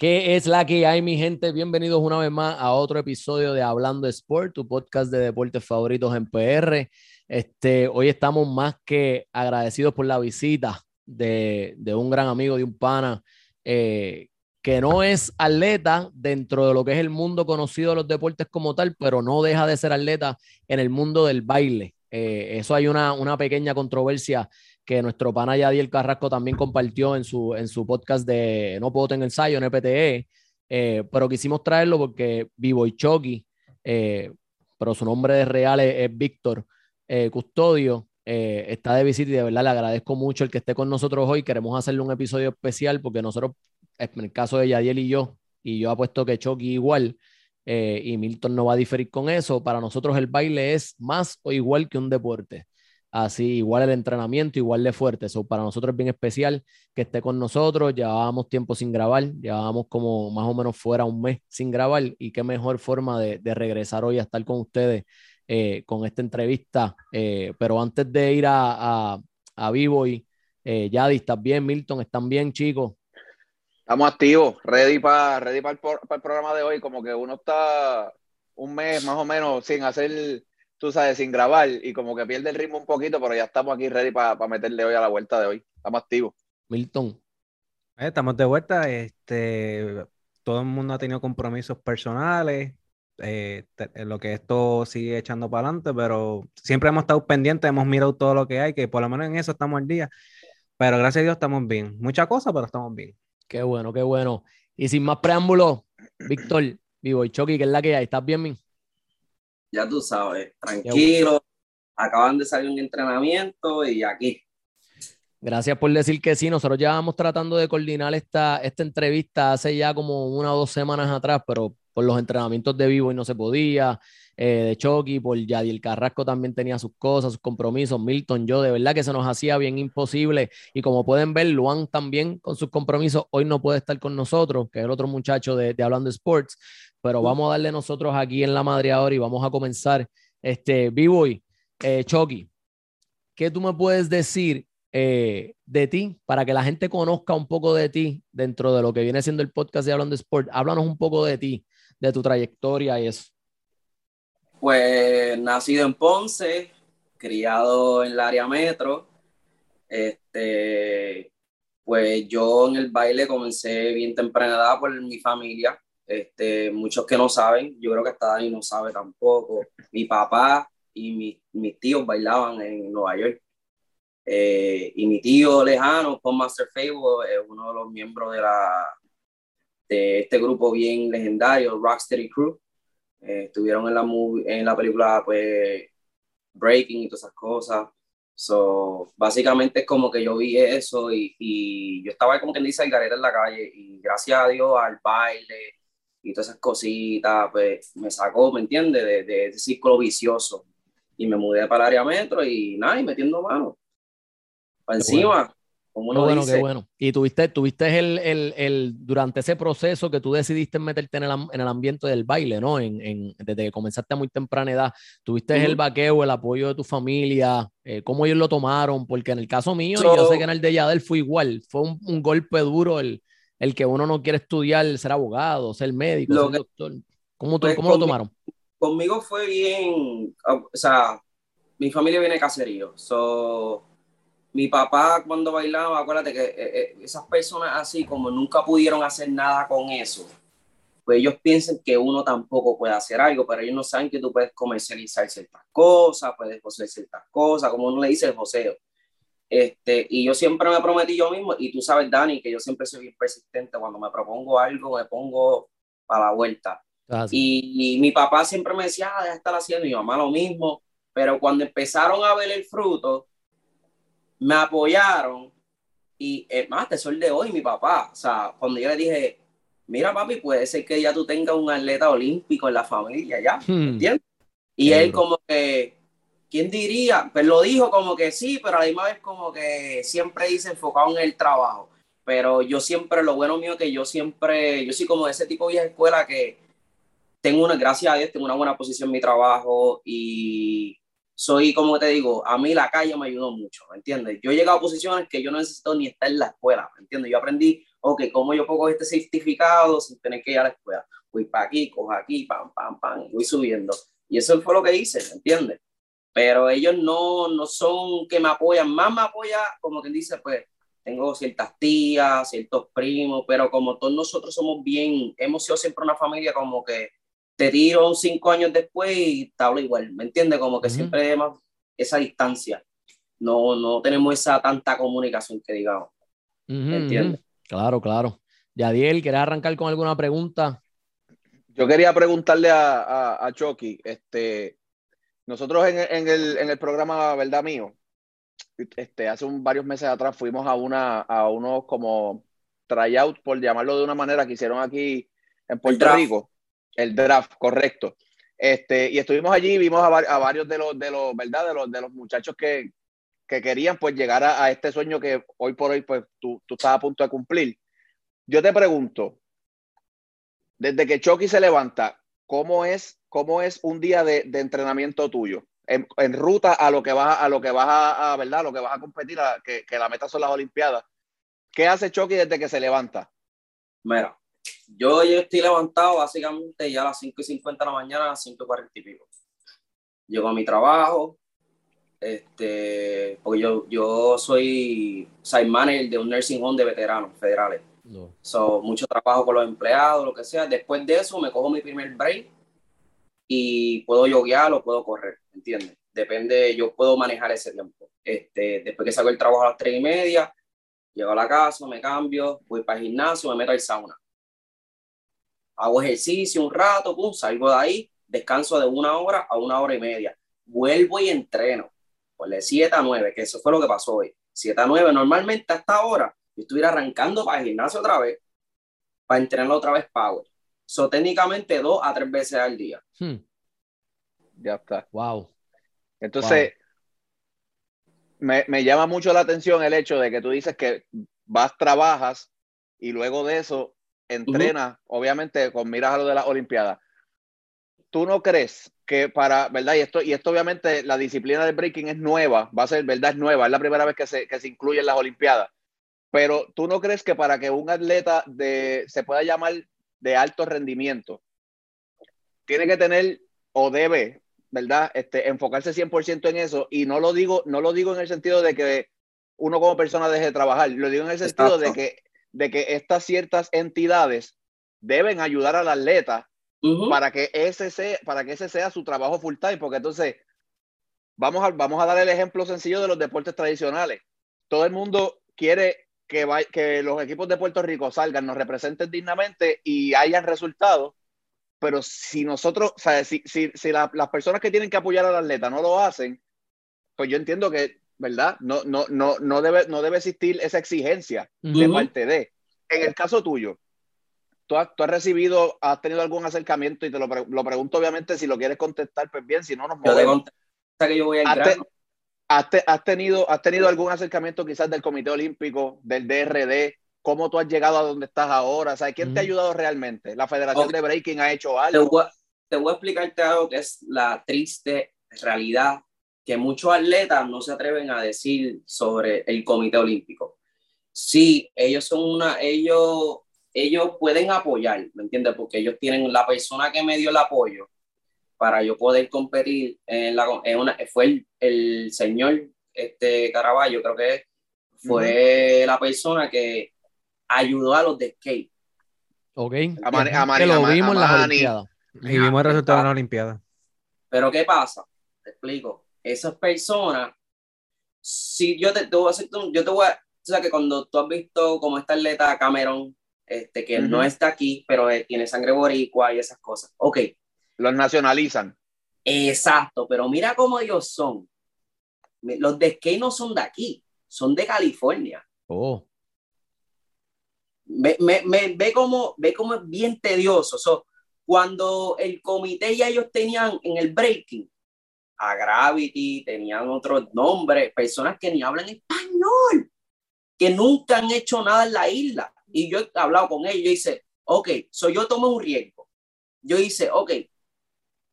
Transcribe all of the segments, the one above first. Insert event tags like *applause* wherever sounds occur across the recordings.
¿Qué es la que hay, mi gente? Bienvenidos una vez más a otro episodio de Hablando Sport, tu podcast de deportes favoritos en PR. Este, hoy estamos más que agradecidos por la visita de, un gran amigo, de un pana, eh, que no es atleta dentro de lo que es el mundo conocido de los deportes como tal, pero no deja de ser atleta en el mundo del baile. Eh, eso hay una, una pequeña controversia que nuestro pana Yadiel Carrasco también compartió en su, en su podcast de No Puedo Tener Ensayo, en EPTE, eh, pero quisimos traerlo porque Vivo y Chucky, eh, pero su nombre real es, Víctor eh, Custodio, está de visita y de verdad le agradezco mucho el que esté con nosotros hoy. Queremos hacerle un episodio especial porque nosotros, en el caso de Yadiel y yo, y yo apuesto que Chucky igual, y Milton no va a diferir con eso, para nosotros el baile es más o igual que un deporte. Así, igual el entrenamiento, igual de fuerte. Eso para nosotros es bien especial que esté con nosotros. Llevábamos tiempo sin grabar, llevábamos como más o menos fuera un mes sin grabar. Y qué mejor forma de, regresar hoy a estar con ustedes eh, con esta entrevista. Eh, pero antes de ir a, a, Vivo y eh, Yadi, ¿estás bien? Milton, ¿están bien, chicos? Estamos activos, ready para ready para el programa de hoy. Como que uno está un mes más o menos sin hacer tú sabes, sin grabar y como que pierde el ritmo un poquito, pero ya estamos aquí ready para meterle hoy a la vuelta de hoy. Estamos activos. Milton. Eh, estamos de vuelta. Este, todo el mundo ha tenido compromisos personales. Eh, lo que esto sigue echando para adelante, pero siempre hemos estado pendientes, hemos mirado todo lo que hay, que por lo menos en eso estamos al día. Pero gracias a Dios estamos bien. Mucha cosa, pero estamos bien. Qué bueno, qué bueno. Y sin más preámbulos, Víctor, Vivo y Chucky, ¿qué es la que hay? ¿Estás bien, mi? Ya tú sabes, tranquilo, acaban de salir un entrenamiento y aquí. Gracias por decir que sí. Nosotros ya vamos tratando de coordinar esta, esta entrevista hace ya como una o dos semanas atrás, pero por los entrenamientos de vivo y no se podía. Eh, de Chucky, por Yadiel Carrasco también tenía sus cosas, sus compromisos. Milton, yo, de verdad que se nos hacía bien imposible. Y como pueden ver, Luan también con sus compromisos hoy no puede estar con nosotros, que es el otro muchacho de, de Hablando Sports pero vamos a darle nosotros aquí en la madre ahora y vamos a comenzar. Este, B-Boy, eh, Chucky, ¿qué tú me puedes decir eh, de ti para que la gente conozca un poco de ti dentro de lo que viene siendo el podcast de Hablando de Sport? Háblanos un poco de ti, de tu trayectoria y eso. Pues nacido en Ponce, criado en el área metro. Este, pues yo en el baile comencé bien temprana edad por mi familia. Este, muchos que no saben, yo creo que hasta Dani no sabe tampoco. Mi papá y mis tíos bailaban en Nueva York. Eh, y mi tío lejano, Paul Master Fable, es uno de los miembros de, la, de este grupo bien legendario, Rocksteady Crew. Eh, estuvieron en la, en la película pues, Breaking y todas esas cosas. So, básicamente es como que yo vi eso y, y yo estaba como quien dice gareta en la calle y gracias a Dios al baile, y todas esas cositas, pues me sacó, ¿me entiendes? De, de, ese ciclo vicioso. Y me mudé para el área metro y nada, y metiendo mano. Para encima. Como uno bueno, dice. qué bueno. Y tuviste, tuviste el, el, el, durante ese proceso que tú decidiste meterte en el, en el ambiente del baile, ¿no? En, en, desde que comenzaste a muy temprana edad, tuviste el vaqueo, el apoyo de tu familia, eh, cómo ellos lo tomaron, porque en el caso mío, y yo sé que en el de Yadel fue igual, fue un, un golpe duro el, el que uno no quiere estudiar, ser abogado, ser médico, ser doctor. ¿Cómo, pues ¿cómo lo tomaron? Conmigo fue bien, o sea, mi familia viene de caserío. So, mi papá cuando bailaba, acuérdate que eh, eh, esas personas así como nunca pudieron hacer nada con eso, pues ellos piensan que uno tampoco puede hacer algo, pero ellos no saben que tú puedes comercializar ciertas cosas, puedes hacer ciertas cosas, como uno le dice el joseo. Este, y yo siempre me prometí yo mismo, y tú sabes, Dani, que yo siempre soy bien persistente. Cuando me propongo algo, me pongo para la vuelta. Ah, y, mi papá siempre me decía, ah, deja estar haciendo, y mi mamá lo mismo. Pero cuando empezaron a ver el fruto, me apoyaron. Y es más, te soy de hoy, mi papá. O sea, cuando yo le dije, mira, papi, puede ser que ya tú tengas un atleta olímpico en la familia, ya. Hmm. ¿Entiendes? Y él, como que ¿quién diría? Pues lo dijo como que sí, pero a la misma vez como que siempre dice enfocado en el trabajo. Pero yo siempre, lo bueno mío que yo siempre, yo soy como de ese tipo de escuela que tengo una, gracias a Dios, tengo una buena posición en mi trabajo y soy, como te digo, a mí la calle me ayudó mucho, ¿me entiendes? Yo he llegado a posiciones que yo no necesito ni estar en la escuela, ¿me entiendes? Yo aprendí ok, ¿cómo yo pongo este certificado sin tener que ir a la escuela? Voy para aquí, cojo aquí, pam, pam, pam, voy subiendo. Y eso fue lo que hice, ¿me entiendes? Pero ellos no, no son que me apoyan, más me apoya, como quien dice, pues tengo ciertas tías, ciertos primos, pero como todos nosotros somos bien, hemos sido siempre una familia como que te tiro cinco años después y te hablo igual, ¿me entiendes? Como que siempre tenemos esa distancia, no, no tenemos esa tanta comunicación que digamos, ¿me entiendes? Claro, claro. Yadiel, ¿querés arrancar con alguna pregunta? Yo quería preguntarle a, a, a Chucky, este, nosotros en, en, el, en el programa Verdad Mío, este, hace un, varios meses atrás fuimos a, una, a unos como tryout, por llamarlo de una manera, que hicieron aquí en Puerto Rico el draft, correcto. Este, y estuvimos allí, vimos a, a, varios de los, de los, ¿verdad? De los, de los muchachos que, que querían pues llegar a, a, este sueño que hoy por hoy pues tú, tú estás a punto de cumplir. Yo te pregunto, desde que Chucky se levanta, ¿cómo es, cómo es un día de, de entrenamiento tuyo? En, en, ruta a lo que vas a, lo que vas a, a verdad, a lo que vas a competir, a, que, que la meta son las Olimpiadas. ¿Qué hace Chucky desde que se levanta? Mira, yo, yo estoy levantado básicamente ya a las 5 y 50 de la mañana, a las 5 y 40 y pico. Llego a mi trabajo, este, porque yo, yo soy site manager de un nursing home de veteranos federales. No. So, mucho trabajo con los empleados, lo que sea. Después de eso me cojo mi primer break y puedo yoguear o puedo correr, ¿entiendes? Depende, yo puedo manejar ese tiempo. Este, después que salgo del trabajo a las 3 y media, llego a la casa, me cambio, voy para el gimnasio, me meto al sauna hago ejercicio un rato, salgo de ahí, descanso de una hora a una hora y media, vuelvo y entreno, pues de 7 a 9, que eso fue lo que pasó hoy, 7 a 9, normalmente hasta ahora yo estuviera arrancando para el gimnasio otra vez, para entrenar otra vez power, so técnicamente dos a tres veces al día. Hmm. Ya está. Wow. Entonces, wow. Me, me llama mucho la atención el hecho de que tú dices que vas, trabajas y luego de eso entrena, uh -huh. obviamente, con miras a lo de las Olimpiadas. ¿Tú no crees que para, verdad? Y esto, y esto obviamente, la disciplina del breaking es nueva, va a ser, verdad, es nueva, es la primera vez que se, que se incluye en las Olimpiadas. Pero ¿tú no crees que para que un atleta de, se pueda llamar de alto rendimiento, tiene que tener o debe, ¿verdad? Este, enfocarse 100% en eso. Y no lo, digo, no lo digo en el sentido de que uno como persona deje de trabajar, lo digo en el sentido Exacto. de que de que estas ciertas entidades deben ayudar al atleta uh -huh. para, que ese sea, para que ese sea su trabajo full time, porque entonces vamos a, vamos a dar el ejemplo sencillo de los deportes tradicionales. Todo el mundo quiere que, va, que los equipos de Puerto Rico salgan, nos representen dignamente y hayan resultados, pero si nosotros, o sea, si, si, si la, las personas que tienen que apoyar al atleta no lo hacen, pues yo entiendo que ¿verdad? No, no, no, no, debe, no debe existir esa exigencia uh -huh. de parte de. En el caso tuyo, ¿tú has, tú has, recibido, has tenido algún acercamiento y te lo, pre lo, pregunto obviamente si lo quieres contestar, pues bien, si no nos movemos. Yo que yo voy ¿Has, te, has, te, has, tenido, ¿Has tenido algún acercamiento quizás del Comité Olímpico, del DRD? ¿Cómo tú has llegado a donde estás ahora? ¿Sabes ¿Quién -huh. te ha ayudado realmente? ¿La Federación okay. de Breaking ha hecho algo? Te voy, a, te voy a explicarte algo que es la triste realidad que muchos atletas no se atreven a decir sobre el Comité Olímpico. Sí, ellos son una, ellos, ellos pueden apoyar, ¿me entiendes? Porque ellos tienen la persona que me dio el apoyo para yo poder competir en la, en una, fue el, el señor este Caraballo, creo que fue uh -huh. la persona que ayudó a los de skate. Ok. A Mani, a Mani, que lo vimos en las Olimpiadas. Y vimos el resultado de las Olimpiadas. Pero ¿qué pasa? Te explico esas personas, si yo te, te voy a hacer, yo te voy a, o sea, que cuando tú has visto como esta atleta Cameron, este, que uh -huh. no está aquí, pero tiene sangre boricua y esas cosas, ok. Los nacionalizan. Exacto, pero mira cómo ellos son. Los de skate no son de aquí, son de California. Oh. Ve, me, me, ve, como, ve como es bien tedioso. So, cuando el comité ya ellos tenían en el breaking, a Gravity, tenían otros nombres, personas que ni hablan español, que nunca han hecho nada en la isla. Y yo he hablado con ellos y dice, ok, so yo tomo un riesgo. Yo hice, ok,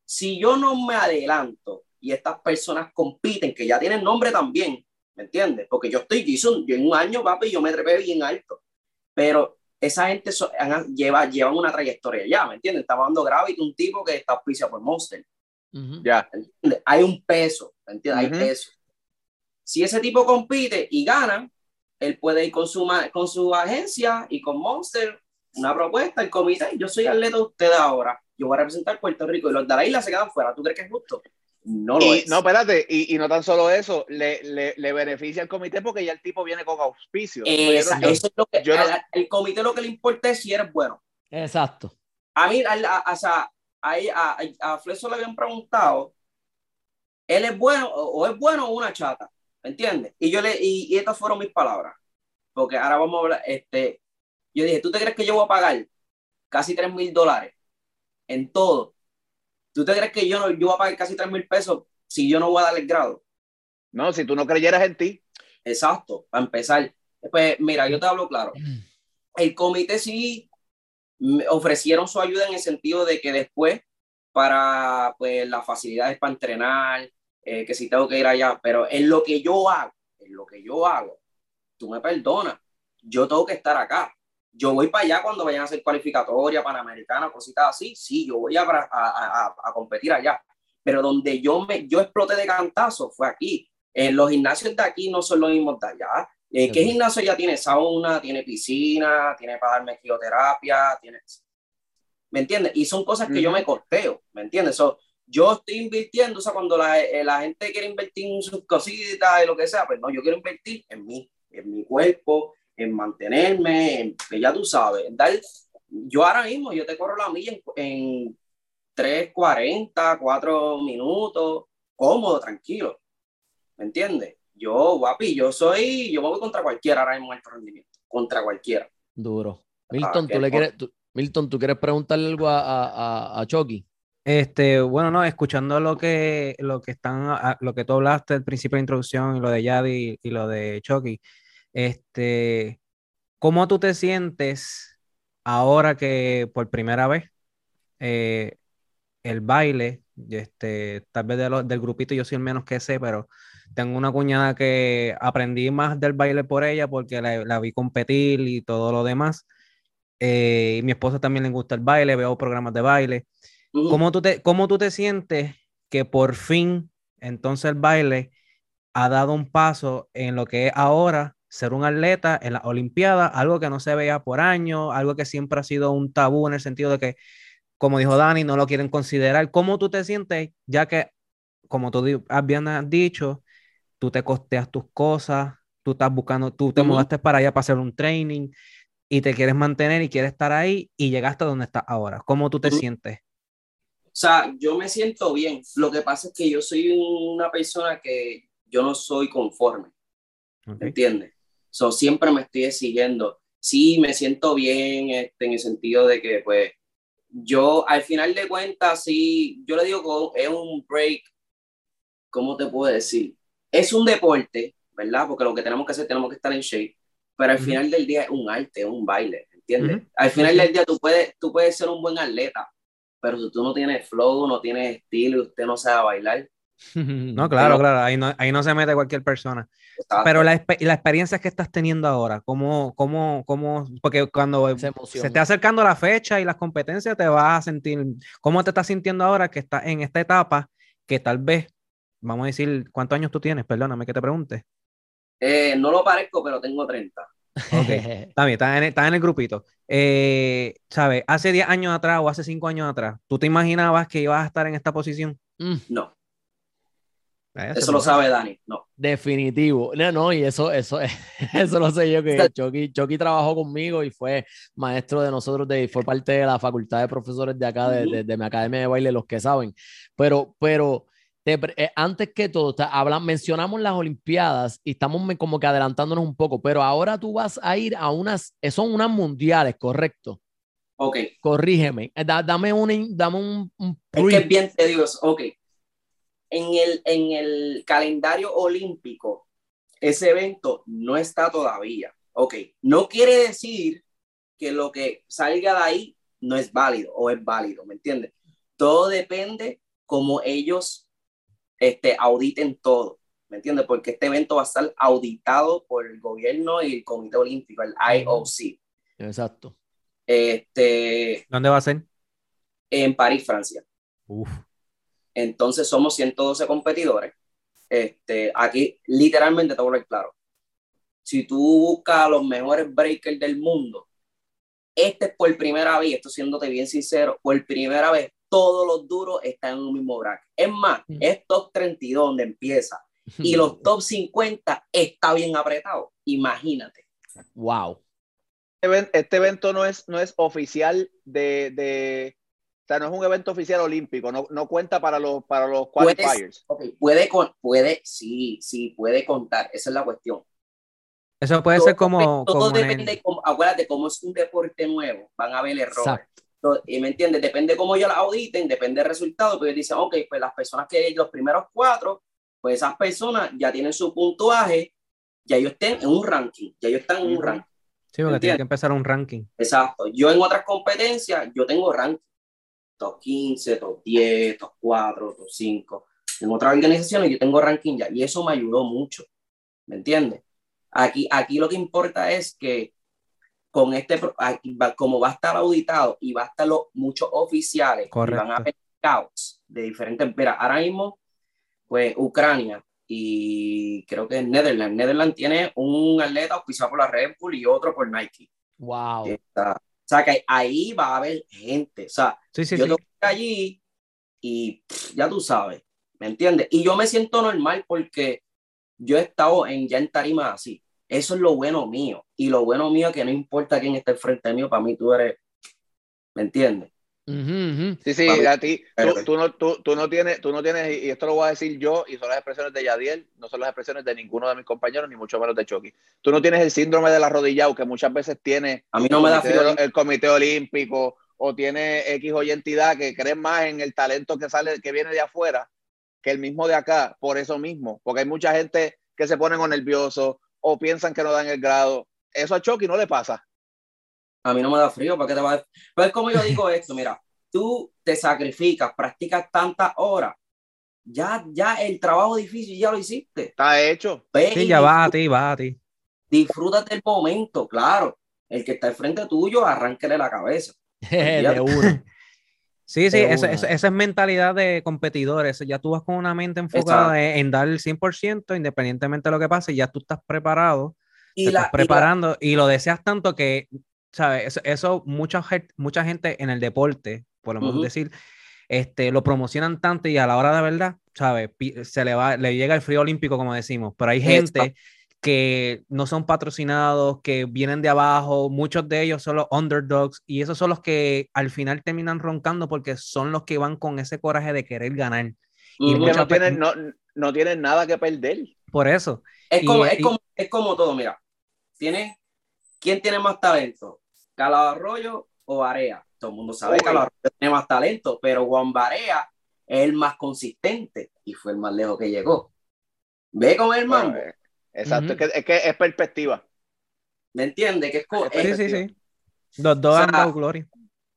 si yo no me adelanto y estas personas compiten, que ya tienen nombre también, ¿me entiendes? Porque yo estoy, yo, yo en un año, papi, yo me trepé bien alto. Pero esa gente lleva, llevan una trayectoria ya, ¿me entiendes? Estaba dando Gravity, un tipo que está auspiciado por Monster. Ya. Hay un peso, ¿me entiendes? Hay peso. Si ese tipo compite y gana, él puede ir con su, con su agencia y con Monster, una propuesta, el comité, yo soy atleta de usted ahora, yo voy a representar Puerto Rico y los de la isla se quedan fuera. ¿Tú crees que es justo? No lo es. No, espérate, y, y, no tan solo eso, le, le, le, beneficia al comité porque ya el tipo viene con auspicio. eso es lo que, el comité lo que le importa es si eres bueno. Exacto. A mí, a, o sea, a, a, a Fleso le habían preguntado, ¿él es bueno o, es bueno o una chata? ¿Me entiendes? Y yo le, y, y, estas fueron mis palabras. Porque ahora vamos a hablar, este, yo dije, ¿tú te crees que yo voy a pagar casi 3 mil dólares en todo ¿Tú te crees que yo, no, yo voy a pagar casi 3 mil pesos si yo no voy a dar el grado? No, si tú no creyeras en ti. Exacto, para empezar. Pues mira, yo te hablo claro. El comité sí ofrecieron su ayuda en el sentido de que después para pues las facilidades para entrenar, eh, que si tengo que ir allá, pero en lo que yo hago, en lo que yo hago, tú me perdonas, yo tengo que estar acá yo voy para allá cuando vayan a hacer cualificatoria, panamericana, cositas así, sí, yo voy a, a, a, competir allá. Pero donde yo, me, yo exploté de cantazo fue aquí. En los gimnasios de aquí no son los mismos de allá. Eh, ¿Qué gimnasio ya tiene sauna, tiene piscina, tiene para darme quimioterapia? Tiene... ¿Me entiendes? Y son cosas que yo me costeo, ¿me entiendes? yo estoy invirtiendo, o sea, cuando la, eh, la, gente quiere invertir en sus cositas y lo que sea, pues no, yo quiero invertir en mí, en mi cuerpo, en mantenerme, en, que ya tú sabes, dar, yo ahora mismo, yo te corro la milla en, en 3, 40, 4 minutos, cómodo, tranquilo, ¿me entiendes? Yo, guapi, yo soy, yo me voy contra cualquiera ahora mismo en el rendimiento, contra cualquiera. Duro. Milton, ¿tú le quieres, Milton, ¿tú quieres preguntarle algo a, a, a Chucky? Este, bueno, no, escuchando lo que, lo que están, lo que tú hablaste al principio de la introducción y lo de Yadi y lo de Chucky, este, ¿cómo tú te sientes ahora que por primera vez eh, el baile, este, tal vez del grupito yo soy el menos que sé, pero tengo una cuñada que aprendí más del baile por ella porque la, vi competir y todo lo demás. Eh, y mi esposa también le gusta el baile, veo programas de baile. ¿Cómo, tú te, ¿Cómo tú te sientes que por fin entonces el baile ha dado un paso en lo que es ahora ser un atleta en la Olimpiada, algo que no se veía por años, algo que siempre ha sido un tabú en el sentido de que, como dijo Dani, no lo quieren considerar. ¿Cómo tú te sientes? Ya que, como tú habías dicho, tú te costeas tus cosas, tú estás buscando, tú te mudaste para allá para hacer un training y te quieres mantener y quieres estar ahí y llegaste a donde estás ahora. ¿Cómo tú te sientes? O sea, yo me siento bien. Lo que pasa es que yo soy una persona que yo no soy conforme. ¿Me entiendes? So, siempre me estoy siguiendo. Sí, me siento bien este, en el sentido de que, pues, yo al final de cuentas, sí, yo le digo que es un break, ¿cómo te puedo decir? Es un deporte, ¿verdad? Porque lo que tenemos que hacer, tenemos que estar en shape, pero al final del día es un arte, es un baile, ¿entiendes? Al final del día tú puedes, tú puedes ser un buen atleta, pero si tú no tienes flow, no tienes estilo y usted no sabe bailar, *laughs* no, claro, claro, ahí no, ahí no se mete cualquier persona. Pero la, la, experiencia que estás teniendo ahora, ¿cómo, cómo, cómo, porque cuando se, se esté acercando la fecha y las competencias, te vas a sentir, ¿cómo te estás sintiendo ahora que estás en esta etapa que tal vez, vamos a decir, ¿cuántos años tú tienes? Perdóname que te pregunte. Eh, no lo parezco, pero tengo 30. Ok, *laughs* está bien, estás en, está en el grupito. Eh, ¿Sabes? Hace 10 años atrás o hace 5 años atrás, ¿tú te imaginabas que ibas a estar en esta posición? Mm. No. Eso lo sabe Dani, no. Definitivo. No, no, y eso, eso, *laughs* eso lo sé yo, que Chucky, Chucky, trabajó conmigo y fue maestro de nosotros, de, fue parte de la facultad de profesores de acá, de, de, mi academia de baile, los que saben. Pero, pero eh, antes que todo, hablan, mencionamos las Olimpiadas y estamos como que adelantándonos un poco, pero ahora tú vas a ir a unas, eh, son unas mundiales, ¿correcto? Ok. Corrígeme, eh, dame un, dame un, un Es que bien te digo, ok en el, en el calendario olímpico, ese evento no está todavía. Ok, no quiere decir que lo que salga de ahí no es válido o es válido, ¿me entiendes? Todo depende como ellos este, auditen todo, ¿me entiendes? Porque este evento va a estar auditado por el gobierno y el Comité Olímpico, el IOC. Exacto. Este, ¿Dónde va a ser? en París, Francia. Uf. Entonces somos 112 competidores. Este, aquí literalmente te voy a hablar claro. Si tú buscas a los mejores breakers del mundo, este es por primera vez, esto siéndote bien sincero, por primera vez todos los duros están en un mismo bracket. Es más, Mm. es top 32 donde empieza y los *laughs* top 50 está bien apretado. Imagínate. Wow. Este Este evento no es, no es oficial de, sea, no es un evento oficial olímpico, no, no cuenta para los, para los qualifiers. Ok, puede, con, puede, sí, sí, puede contar. Esa es la cuestión. Eso puede Todo ser como, todo como en el- depende, como, acuérdate, como es un deporte nuevo, van a haber errores. Exacto. Entonces, y ¿Me entiendes? Depende cómo ellos la auditen, depende del resultado, pero ellos dicen, ok, pues las personas que los primeros cuatro, pues esas personas ya tienen su puntuaje, ya ellos estén en un ranking, ya ellos están en un ranking. Sí, porque tiene que empezar un ranking. Exacto. Yo en otras competencias, yo tengo ranking. Top 15, top 10, top 4, top 5. En otras organizaciones yo tengo ranking ya y eso me ayudó mucho. ¿Me entiendes? Aquí, aquí lo que importa es que con este, como va a estar auditado y va a estar los, muchos oficiales, van a haber scouts de diferentes, mira, ahora mismo, pues Ucrania y creo que Netherlands. Netherlands tiene un atleta auspiciado por la Red Bull y otro por Nike. Wow. Está- o sea, que ahí va a haber gente. O sea, Sí, sí, yo sí. tengo que ir allí y pff, ya tú sabes, ¿me entiendes? Y yo me siento normal porque yo he estado en, ya en tarima así. Eso es lo bueno mío. Y lo bueno mío es que no importa quién esté frente mío, para mí tú eres, ¿me entiendes? Sí, sí, Papi, a ti, tú, tú no, tú, tú no tienes, tú no tienes, y esto lo voy a decir yo, y son las expresiones de Yadiel, no son las expresiones de ninguno de mis compañeros, ni mucho menos de Chucky. Tú no tienes el síndrome de la rodilla, que muchas veces tiene A mí no me da comité frío. de- el comité olímpico, o tiene X o Y entidad que cree más en el talento que sale, que viene de afuera, que el mismo de acá, por eso mismo, porque hay mucha gente que se ponen o nerviosos, o piensan que no dan el grado. Eso a Chucky no le pasa. A mí no me da frío, ¿para qué te va a... Pero es como yo digo *laughs* esto, mira, tú te sacrificas, practicas tantas horas, ya, ya el trabajo difícil ya lo hiciste. Está hecho. Ve Sí, ya va a ti, va a ti. Disfrútate el momento, claro. El que está al frente tuyo, arránquele la cabeza. *laughs* de uno. Sí, sí, una. eso- esa es mentalidad de competidores. Ya tú vas con una mente enfocada en, en dar el 100%, independientemente de lo que pase, ya tú estás preparado, Y te la, estás y la- preparando y, lo deseas tanto que, ¿sabes? Eso, eso mucha, mucha gente en el deporte, podemos Ujú. decir, este, lo promocionan tanto y a la hora de verdad, ¿sabes? Se le va, le llega el frío olímpico, como decimos, pero hay Exacto. gente que no son patrocinados, que vienen de abajo, muchos de ellos son los underdogs y esos son los que al final terminan roncando porque son los que van con ese coraje de querer ganar. y. Que muchas no tienen, no, no tienen nada que perder. Por eso, es, y- como, y- es, como, es como todo, mira. ¿Tiene, ¿Quién tiene más talento? ¿Calado Arroyo o Barea? Todo el mundo sabe que Calado Arroyo tiene más talento, pero Juan Barea es el más consistente y fue el más lejos que llegó. ¿Ve es el mambo? Bueno, eh, exacto, es, que, es que es perspectiva. ¿Me entiendes? Que es co- Sí, sí, es- sí. Los dos O sea, han dado gloria.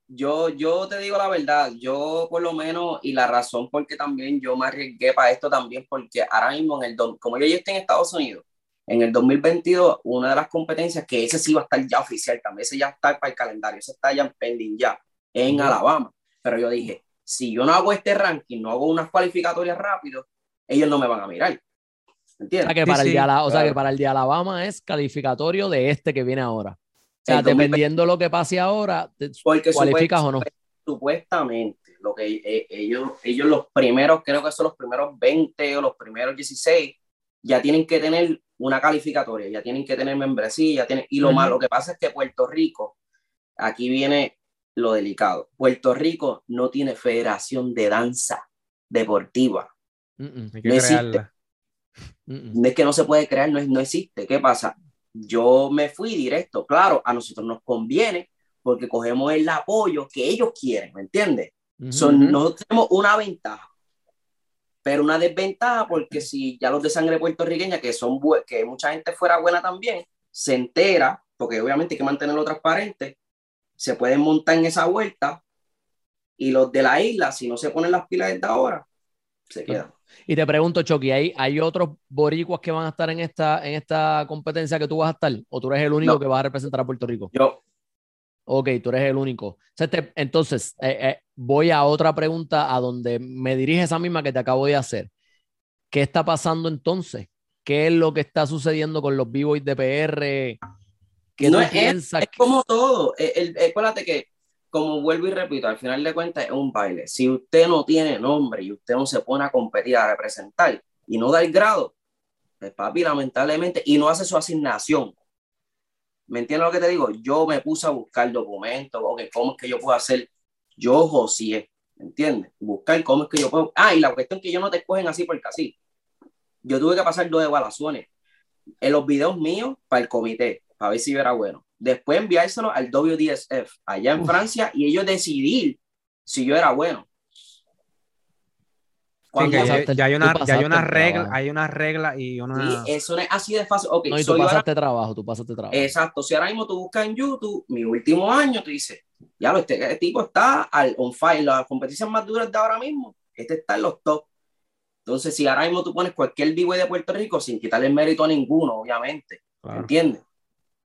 yo, yo te digo la verdad, yo por lo menos, y la razón porque también yo me arriesgué para esto también, porque ahora mismo, en el como yo ya estoy en Estados Unidos, en el 2022, una de las competencias que ese sí va a estar ya oficial, también ese ya está para el calendario, ese está ya en pending ya, en Ujú. Alabama. Pero yo dije, si yo no hago este ranking, no hago unas cualificatorias rápido, ellos no me van a mirar. O ¿Entiendes? sea, que Sí, para, el sí, de Ala- o sea, que claro. para el de Alabama es calificatorio de este que viene ahora. O sea, El 2020. dependiendo lo que pase ahora, te- Porque cualificas o no. supuestamente lo que eh, ellos, ellos los primeros, creo que son los primeros 20 o los primeros 16, ya tienen que tener una calificatoria, ya tienen que tener membresía, ya tienen, y lo malo que pasa es que Puerto Rico, aquí viene lo delicado, Puerto Rico no tiene federación de danza deportiva, Mm, mm, Hay que no existe. crearla. mm, no es que no se puede crear, no, es- no existe, ¿qué pasa? Yo me fui directo, claro, a nosotros nos conviene porque cogemos el apoyo que ellos quieren, ¿me entiendes? Ujú. Son- nosotros tenemos una ventaja, pero una desventaja porque si ya los de sangre puertorriqueña, que son que mucha gente fuera buena también, se entera, porque obviamente hay que mantenerlo transparente, se pueden montar en esa vuelta y los de la isla, si no se ponen las pilas desde ahora, se quedan. Y te pregunto, Chucky, ¿hay, ¿hay otros boricuas que van a estar en esta, en esta competencia que tú vas a estar? ¿O tú eres el único No. que va a representar a Puerto Rico? Yo, Ok, tú eres el único. Entonces, eh, eh, voy a otra pregunta a donde me dirige esa misma que te acabo de hacer. ¿Qué está pasando entonces? ¿Qué es lo que está sucediendo con los B-Boys de PR? ¿Qué No es- piensas? Es como todo. El, el- acuérdate que, como vuelvo y repito, al final de cuentas es un baile. Si usted no tiene nombre y usted no se pone a competir, a representar y no da el grado, pues papi, lamentablemente, y no hace su asignación. ¿Me entiendes lo que te digo? Yo me puse a buscar documentos, ok, ¿cómo es que yo puedo hacer? Yo, José, ¿me entiendes? Buscar cómo es que yo puedo. Ah, y la cuestión es que yo no te escogen así porque así. Yo tuve que pasar dos evaluaciones en los videos míos para el comité, para ver si yo era bueno. Después enviárselo al WDSF allá en. Francia y ellos decidir si yo era bueno. Sí, Cuando- que ya, pasaste- ya hay una, ya pasaste hay una regla, trabajo. hay una regla y una. Sí, eso no es así de fácil. Ok, No, y tú yo ahora- pasaste trabajo, tú pasaste trabajo. Exacto, si ahora mismo tú buscas en YouTube mi último año, tú dices, ya lo, este, tipo está al on fire, las competiciones más duras de ahora mismo, este está en los top. Entonces, si ahora mismo tú pones cualquier b de Puerto Rico sin quitarle el mérito a ninguno, obviamente, Claro. ¿entiendes?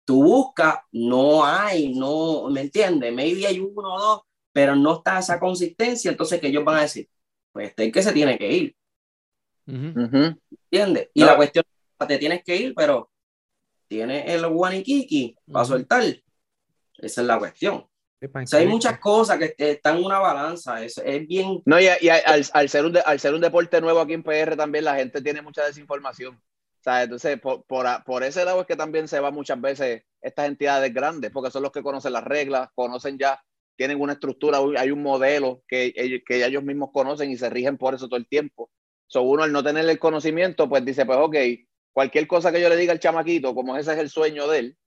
Tú buscas, no hay, no, ¿me entiendes? Maybe hay uno o dos, pero no está esa consistencia, entonces que ellos van a decir, pues este es el que se tiene que ir. Ujú. ¿entiendes? Y No. la cuestión es, te tienes que ir, pero tienes el Wanikiki para Ujú. soltar. Esa es la cuestión. Para O sea, hay muchas cosas que están en una balanza. Es, es bien. No, y, y al, al ser un de- al ser un deporte nuevo aquí en PR también la gente tiene mucha desinformación. O sea, entonces por, por, por ese lado es que también se va muchas veces estas entidades grandes, porque son los que conocen las reglas, conocen ya, tienen una estructura, hay un modelo que, ellos- que ellos mismos conocen y se rigen por eso todo el tiempo. So, uno al no tener el conocimiento, pues dice, pues ok, cualquier cosa que yo le diga al chamaquito, como ese es el sueño de él,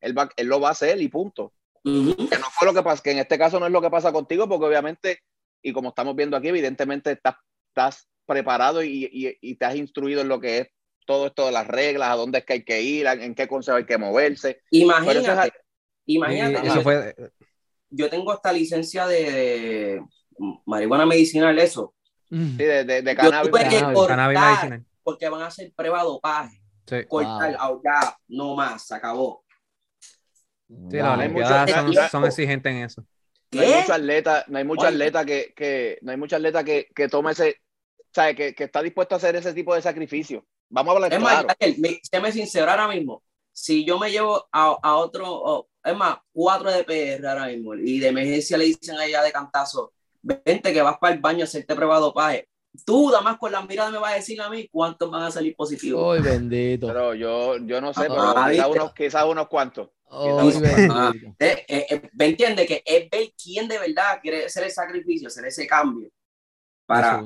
él, va, él lo va a hacer y punto Ujú. que no fue lo que pasa, que en este caso no es lo que pasa contigo, porque obviamente, y como estamos viendo aquí, evidentemente estás, estás preparado y, y- y te has instruido en lo que es todo esto de las reglas, a dónde es que hay que ir, en qué consejo hay que moverse. Pero eso es Imagínate. Imagínate. Eso fue. Yo tengo esta licencia de, de marihuana medicinal, eso. Mm. sí, de, de, de Yo cannabis. tuve que cannabis, cortar Cannabis medicinal. porque van a hacer prueba de dopaje. Sí. Cortar, Wow. ya, no más, se acabó. Sí, Wow. hay son, exigentes en eso. No hay mucho atleta, no hay mucho Oye. atleta que, que, no hay mucho atleta que, que tome ese, sabe, que, que está dispuesto a hacer ese tipo de sacrificio. Vamos a hablar Es claro. más, Yael, me- séme sincero ahora mismo. Si yo me llevo a, a otro, es más, cuatro de PR ahora mismo, y de emergencia le dicen a ella de cantazo, vente que vas para el baño a hacerte prueba de dopaje. Tú, nada más con la mirada, me vas a decir a mí cuántos van a salir positivos. Ay, bendito. Pero yo, yo no sé, Ah, pero quizás ¿viste? unos, quizás unos cuantos. Ay, Ah, bendito. eh, eh, eh, ¿Me entiendes? Que es ver quién de verdad quiere hacer el sacrificio, hacer ese cambio. Para.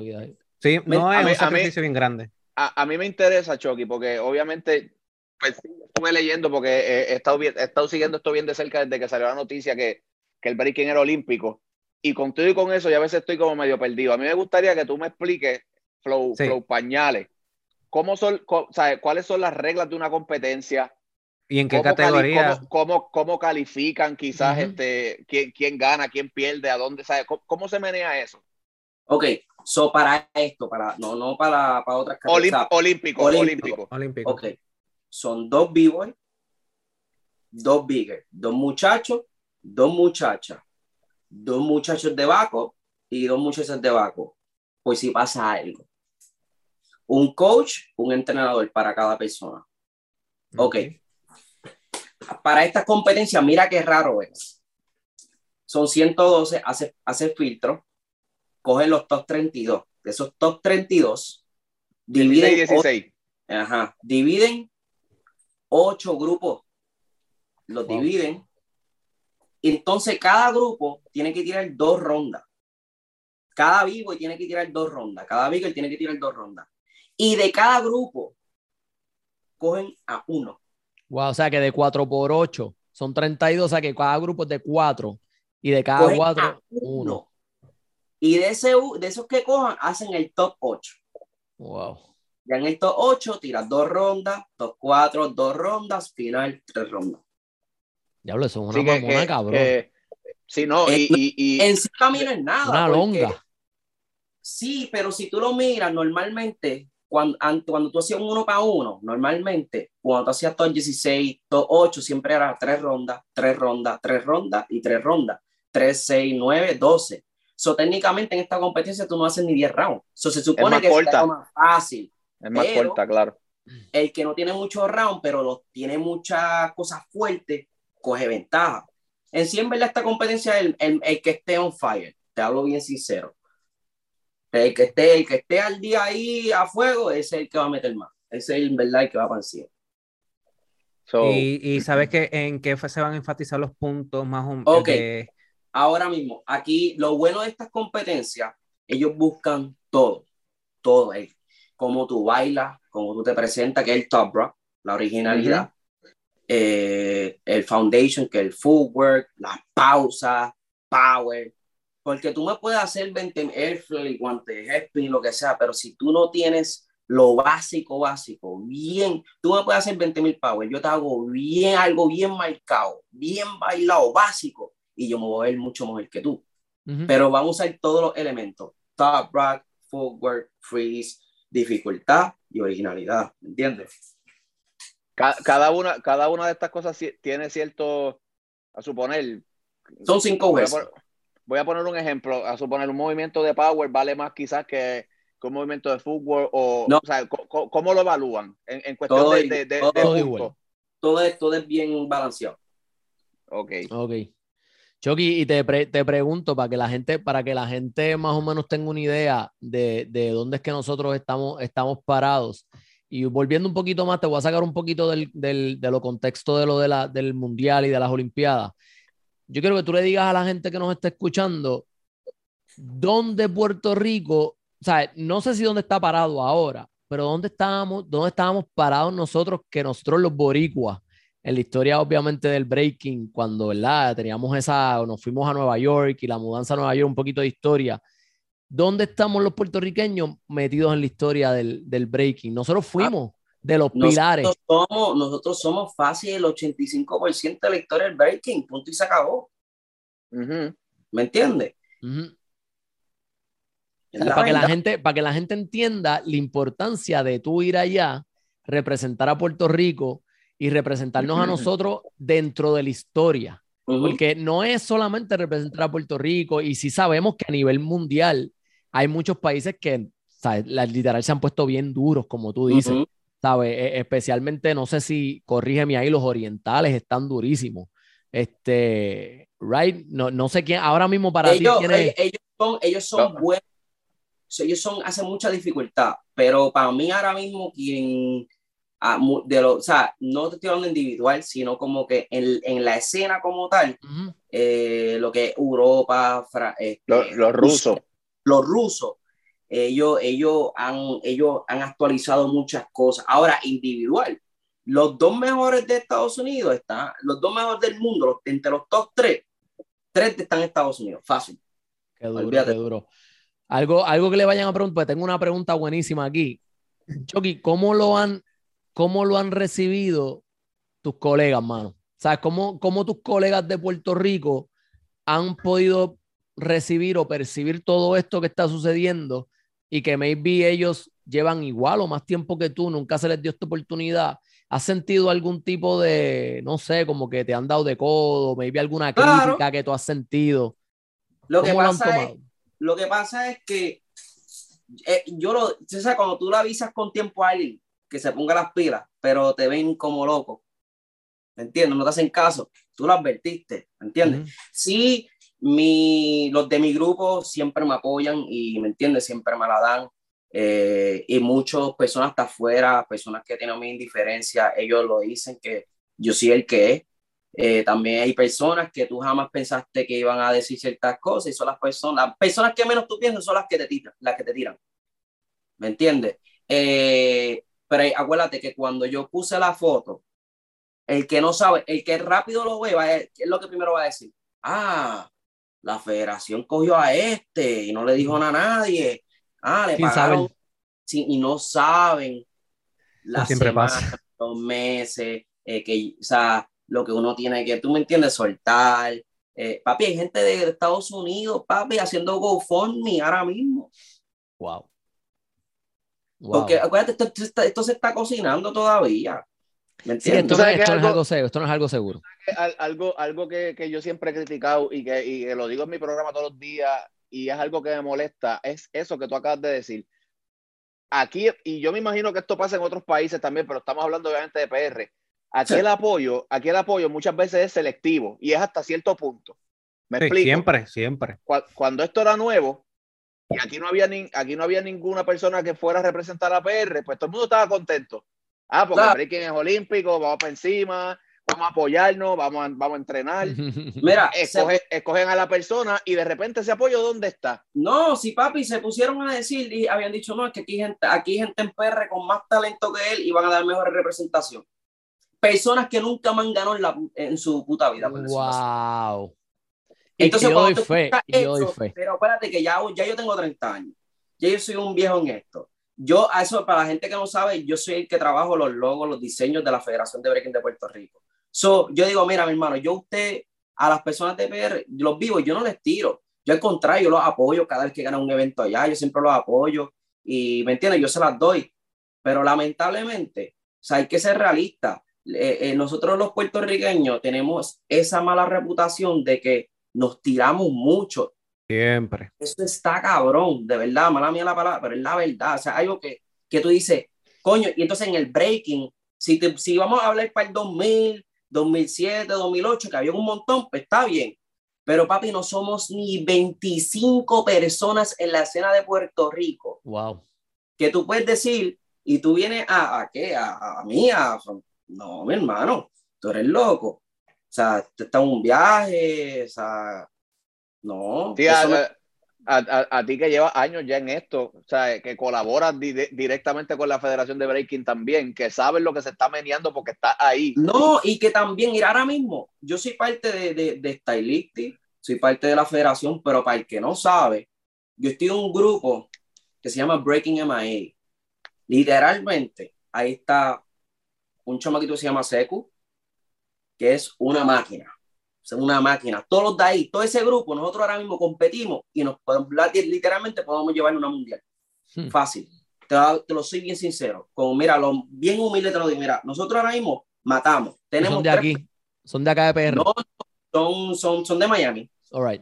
Sí, no es un mí- sacrificio bien grande. a, a mí me interesa, Chucky, porque obviamente pues, sí, estuve leyendo porque eh, he, estado, bien- he estado siguiendo esto bien de cerca desde que salió la noticia que, que el breaking era olímpico. Y con todo y con eso, ya a veces estoy como medio perdido. A mí me gustaría que tú me expliques, Flow, Sí. Flow Pañales, cómo son, co- sabes, cuáles son las reglas de una competencia, ¿Y en qué cómo, cali- categoría? cómo, cómo- cómo califican quizás este, quién, quién gana, quién pierde, a dónde, ¿sabes? ¿Cómo, cómo se menea eso? ok, so para esto, para, no, no para, para otras categorías. olímpico, olímpico. olímpico. Olímpico. Ok, son dos b-boys, dos bigger, dos muchachos, dos muchachas, dos muchachos de Baco y dos muchachas de Baco. Pues si pasa algo. Un coach, un entrenador para cada persona. Ok. Para estas competencias, mira qué raro es. Son 112, hace, hace filtro, cogen los top 32. De esos top 32, 16 dividen, 16. Ajá. Dividen ocho grupos. Los Wow. dividen. Entonces, cada grupo tiene que tirar dos rondas. Cada vivo tiene que tirar dos rondas. Cada vivo tiene que tirar dos rondas. Y de cada grupo, cogen a uno. Wow, o sea que de 4 por 8 son 32, o sea que cada grupo es de 4 y de cada Cogen 4, a 1. Y de, ese, de esos que cojan, hacen el top 8. Wow. Ya en top 8, tiras dos rondas, top 4, dos rondas, final, tres rondas. Diablo, eso es una Sí, mamona, que- cabrón. que- sí, no, Eh, y, y- y- En sí para mí no es nada. una porque- longa. Sí, pero si tú lo miras normalmente, cuando, cuando tú hacías un uno para uno, normalmente, cuando tú hacías todo el 16, todo 8, siempre era tres rondas, tres rondas, tres rondas y tres rondas. 3, 6, 9, 12. So, técnicamente en esta competencia tú no haces ni 10 rounds. So, se supone que corta. es más fácil. Es más Pero- corta, claro. El que no tiene muchos rounds, pero los tiene muchas cosas fuertes, coge ventaja. En sí, en verdad, esta competencia es el, el, el que esté on fire. Te hablo bien sincero. El que esté, el que esté al día ahí a fuego, ese es el que va a meter más. Ese es en verdad el que va para encima. So, Y, y sabes que en qué se van a enfatizar los puntos más o menos. Ok. Ahora mismo, aquí lo bueno de estas competencias, ellos buscan todo, todo, eh. Cómo tú bailas, cómo tú te presentas, que es el top rock, la originalidad, eh, el foundation, que es el footwork, las pausas, power, porque tú me puedes hacer 20 airflow, guantes, spin, lo que sea, pero si tú no tienes lo básico, básico, bien, tú me puedes hacer 20 mil power, yo te hago bien, algo bien marcado, bien bailado, básico, y yo me voy a ver mucho mejor que tú. Ujú. Pero vamos a usar todos los elementos: top rock, footwork, freeze, dificultad y originalidad. ¿Me entiendes? ca- cada, una, cada una de estas cosas tiene cierto, a suponer, Son cinco voy a, pon- voy a poner un ejemplo, a suponer un movimiento de power vale más quizás que, que un movimiento de fútbol o, No. o sea, co- ¿cómo lo evalúan? En, en cuestión Todo de, de, de- todo de todo es bien balanceado. Ok. Ok. Chucky, y te, te pregunto para que la gente, para que la gente más o menos tenga una idea de, de dónde es que nosotros estamos, estamos parados. Y volviendo un poquito más, te voy a sacar un poquito del, del, de lo contexto de lo de la, del mundial y de las olimpiadas. Yo quiero que tú le digas a la gente que nos está escuchando dónde Puerto Rico, o sea, no sé si dónde está parado ahora, pero dónde estábamos, dónde estábamos parados nosotros, que nosotros los boricuas, en la historia obviamente del breaking, cuando, ¿verdad? Teníamos esa, nos fuimos a Nueva York y la mudanza a Nueva York, un poquito de historia. ¿Dónde estamos los puertorriqueños metidos en la historia del, del breaking? Nosotros fuimos de los pilares. Nosotros somos, nosotros somos fácil el 85% de la historia del breaking. Punto y se acabó. ¿Me entiendes? Para, que la gente, para que la gente entienda la importancia de tú ir allá, representar a Puerto Rico y representarnos a nosotros dentro de la historia. Porque no es solamente representar a Puerto Rico y sí sabemos que a nivel mundial hay muchos países que, ¿sabes? La, literal se han puesto bien duros, como tú dices, Ujú. ¿sabes? E- especialmente, no sé si, corrígeme ahí, los orientales están durísimos. Este, right? No, no sé quién, ahora mismo para ellos, ti, ellos, son, ellos son No. buenos. Ellos son, hacen mucha dificultad, pero para mí ahora mismo quien, de lo, o sea, no te estoy hablando individual, sino como que en, en la escena como tal, eh, lo que es Europa, Fra- este, Los, los rusos. los rusos, ellos, ellos, han, ellos han actualizado muchas cosas. Ahora, individual, los dos mejores de Estados Unidos están, los dos mejores del mundo, los- entre los top tres, tres están en Estados Unidos, fácil. Qué duro, Olvídate. qué duro. Algo, algo que le vayan a preguntar, pues tengo una pregunta buenísima aquí. Chucky, ¿cómo lo han, cómo lo han recibido tus colegas, mano? Sea, ¿cómo, cómo tus colegas de Puerto Rico han podido recibir o percibir todo esto que está sucediendo y que maybe ellos llevan igual o más tiempo que tú, nunca se les dio esta oportunidad? ¿Has sentido algún tipo de, no sé, como que te han dado de codo, maybe alguna Claro. crítica que tú has sentido? Lo que ¿Cómo lo han pasa es, lo que pasa es que eh, yo lo, o sea, cuando tú le avisas con tiempo a alguien que se ponga las pilas, pero te ven como loco, ¿me entiendes? No te hacen caso, tú lo advertiste, ¿me entiendes? Ujú. Sí, mi, los de mi grupo siempre me apoyan y, ¿me entiendes? Siempre me la dan. eh, y muchas personas hasta afuera, personas que tienen mi indiferencia, ellos lo dicen que yo soy el que es. Eh, también hay personas que tú jamás pensaste que iban a decir ciertas cosas y son las personas, las personas que menos tú piensas son las que te tiran, las que te tiran. ¿Me entiendes? Eh, pero acuérdate que cuando yo puse la foto, el que no sabe, el que rápido lo ve, va a, ¿qué es lo que primero va a decir? Ah, la federación cogió a este y no le dijo nada a nadie. Ah, le Sin pagaron. Sí, y no saben las siempre semanas, pasa. los meses, eh, que, o sea, lo que uno tiene que, tú me entiendes, soltar. Eh, papi, hay gente de Estados Unidos, papi, haciendo GoFundMe ahora mismo. Wow. Porque acuérdate, esto, se está cocinando todavía. ¿Me sí, esto, no, es algo, seguro, esto no es algo seguro. Algo, algo que, que, yo siempre he criticado y que, y lo digo en mi programa todos los días y es algo que me molesta, es eso que tú acabas de decir. Aquí, y yo me imagino que esto pasa en otros países también, pero estamos hablando obviamente de PR. Aquí el apoyo, aquí el apoyo muchas veces es selectivo y es hasta cierto punto. ¿Me explico? Siempre, siempre. Cuando esto era nuevo y aquí no había ni, aquí no había ninguna persona que fuera a representar a PR, pues todo el mundo estaba contento. Ah, porque breaking es olímpico, vamos para encima, vamos a apoyarnos, vamos a, vamos a entrenar. *laughs* Mira, escogen a la persona y de repente ese apoyo, ¿dónde está? No, si papi se pusieron a decir y habían dicho, no, es que aquí hay gente, aquí gente en PR con más talento que él y van a dar mejor representación. Personas que nunca me han ganado en, la, en su puta vida. Wow. Entonces, yo doy fe, yo doy fe. Pero espérate que ya, ya yo tengo 30 años. Ya yo soy un viejo en esto. Yo, a eso, para la gente que no sabe, yo soy el que trabajo los logos, los diseños de la Federación de Breaking de Puerto Rico. So, yo digo, mira, mi hermano, yo usted, a las personas de PR, los vivo, yo no les tiro. Yo al contrario, yo los apoyo cada vez que ganan un evento allá, yo siempre los apoyo y, ¿me entiendes? Yo se las doy. Pero lamentablemente, o sea, hay que ser realista. Eh, eh, nosotros los puertorriqueños tenemos esa mala reputación de que nos tiramos mucho. Siempre. Eso está cabrón, de verdad, mala mía la palabra, pero es la verdad. O sea, algo que, que tú dices, coño, y entonces en el breaking, si, si vamos a hablar para el 2000, 2007, 2008, que había un montón, pues está bien. Pero papi, no somos ni 25 personas en la escena de Puerto Rico. Wow. Que tú puedes decir, y tú vienes a, a qué, a, a mí, a, no, mi hermano, tú eres loco. O sea, tú estás en un viaje, o sea, no. Sí, a, ti que llevas años ya en esto, o sea, que colaboras directamente con la Federación de Breaking también, que sabes lo que se está meneando porque está ahí. No, y que también, mira, ahora mismo, yo soy parte de, de, de soy parte de la federación, pero para el que no sabe, yo estoy en un grupo que se llama Breaking MIA. Literalmente, ahí está un chamaquito que se llama Secu, que es una máquina es una máquina. Todos los de ahí, todo ese grupo, nosotros ahora mismo competimos y nos podemos, literalmente podemos llevar una mundial. Hmm. Fácil. Te, te, lo soy bien sincero. Como, mira, lo, bien humilde te lo digo. Mira, nosotros ahora mismo matamos. Tenemos son de aquí. Son de acá de PR. No, son, son, son de Miami. All right.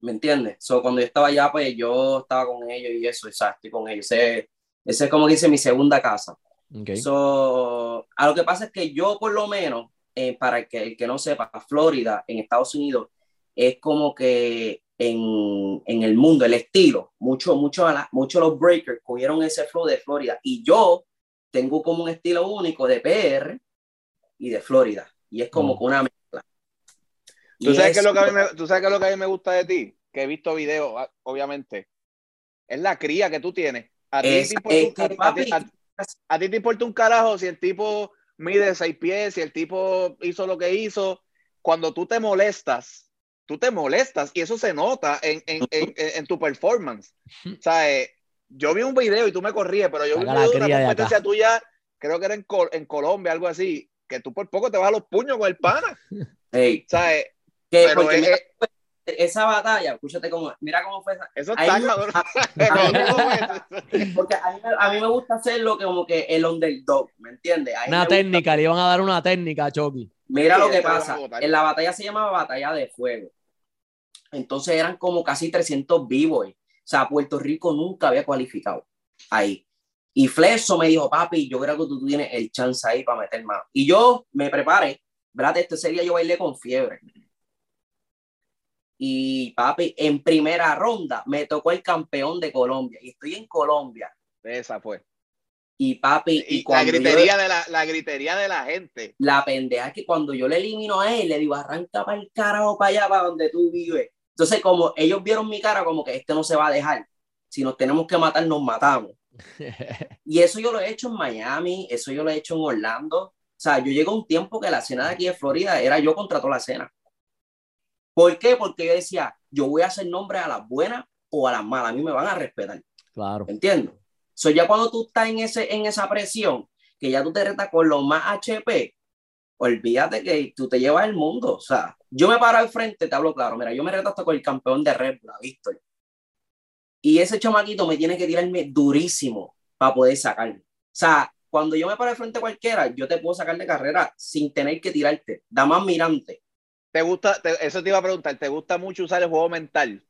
¿Me entiendes? So, cuando yo estaba allá, pues yo estaba con ellos y eso, exacto, y con ellos. Ese, ese es como dice mi segunda casa. Okay. So, a lo que pasa es que yo, por lo menos, eh, para el que, el que no sepa, Florida en Estados Unidos es como que en, en el mundo, el estilo, muchos mucho, mucho los breakers cogieron ese flow de Florida y yo tengo como un estilo único de PR y de Florida y es como mm. una mezcla. ¿Tú sabes, es lo que a mí me, ¿Tú sabes qué es lo que a mí me gusta de ti? Que he visto videos, ah, obviamente. Es la cría que tú tienes. A ti, a ti te importa un carajo si el tipo mide seis pies y el tipo hizo lo que hizo, cuando tú te molestas, tú te molestas y eso se nota en, en, en, en tu performance. O sea, eh, yo vi un video y tú me corrías, pero yo vi un video de una competencia tuya, creo que era en, en Colombia, algo así, que tú por poco te vas a los puños con el pana. Hey. O sea, eh, pero esa batalla, escúchate cómo, mira cómo fue esa. Eso está cabrón. *laughs* Porque a mí, me gusta hacerlo como que el underdog, ¿me entiendes? Una técnica, le iban a dar una técnica a Chucky. Mira lo que pasa, en la batalla se llamaba batalla de fuego. Entonces eran como casi 300 vivos. O sea, Puerto Rico nunca había cualificado ahí. Y Fleso me dijo, papi, yo creo que tú tienes el chance ahí para meter más. Y yo me preparé, ¿verdad? Este sería yo bailé con fiebre. Y papi, en primera ronda me tocó el campeón de Colombia y estoy en Colombia. Esa fue. Y papi, y, la gritería de la, la, gritería de la gente. La pendeja es que cuando yo le elimino a él, le digo, arranca para el carajo para allá, para donde tú vives. Entonces, como ellos vieron mi cara, como que este no se va a dejar. Si nos tenemos que matar, nos matamos. *laughs* y eso yo lo he hecho en Miami, eso yo lo he hecho en Orlando. O sea, yo llego a un tiempo que la cena de aquí de Florida era yo contra toda la cena. ¿Por qué? Porque yo decía, yo voy a hacer nombre a las buenas o a las malas, a mí me van a respetar. Claro. ¿Entiendes? So, ya cuando tú estás en, ese, en esa presión, que ya tú te retas con los más HP, olvídate que tú te llevas el mundo. O sea, yo me paro al frente, te hablo claro, mira, yo me reto hasta con el campeón de Red Bull, Víctor. Y ese chamaquito me tiene que tirarme durísimo. para poder sacar. O sea, cuando yo me paro de frente a cualquiera, yo te puedo sacar de carrera sin tener que tirarte. Da más mirante. ¿Te gusta, eso te iba a preguntar, ¿te gusta mucho usar el juego mental?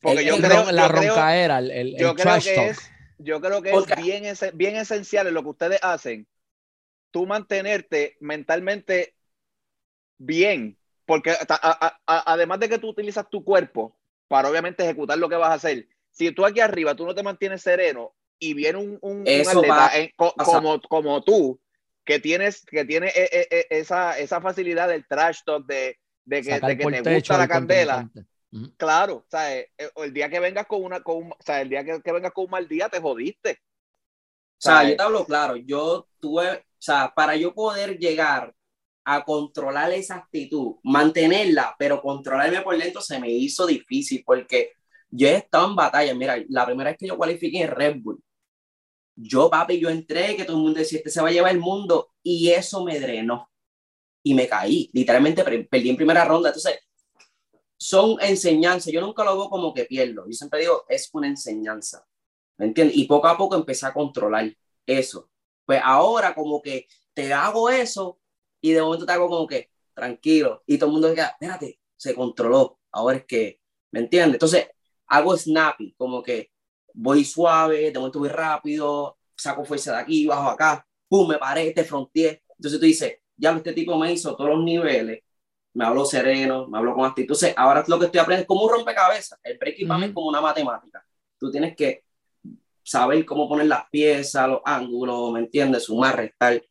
Porque yo creo la roncaera, el, el, yo creo que es, yo creo que es bien, bien esencial en lo que ustedes hacen, tú mantenerte mentalmente bien, porque además de que tú utilizas tu cuerpo para obviamente ejecutar lo que vas a hacer, si tú aquí arriba tú no te mantienes sereno y viene un, un, atleta como, como tú, que tienes que tiene e, e, e, esa, esa facilidad del trash talk, de, de que, de que te gusta la candela. Claro, o sea, eh, eh, el día que vengas con una, con, o sea, el día que, que, vengas con un mal día, te jodiste. O sea, yo te hablo claro, yo tuve, o sea, para yo poder llegar a controlar esa actitud, mantenerla, pero controlarme por dentro se me hizo difícil porque yo he estado en batalla. Mira, la primera vez que yo cualifiqué en Red Bull, yo, papi, yo entré, que todo el mundo decía, este se va a llevar el mundo, y eso me drenó. Y me caí, literalmente perdí en primera ronda. Entonces, son enseñanzas. Yo nunca lo veo como que pierdo. Yo siempre digo, es una enseñanza. ¿Me entiendes? Y poco a poco empecé a controlar eso. Pues ahora como que te hago eso y de momento te hago como que tranquilo. Y todo el mundo dice, espérate, se controló. Ahora es que, ¿me entiendes? Entonces hago snappy, como que voy suave, de momento voy rápido, saco fuerza de aquí, bajo acá, pum, me paré, te fronteé. Entonces tú dices, ya este tipo me hizo todos los niveles, me habló sereno, me habló con actitud. Entonces, ahora lo que estoy aprendiendo es como un rompecabezas. El breaking uh es como una matemática. Tú tienes que saber cómo poner las piezas, los ángulos, ¿me entiendes? Sumar, restar,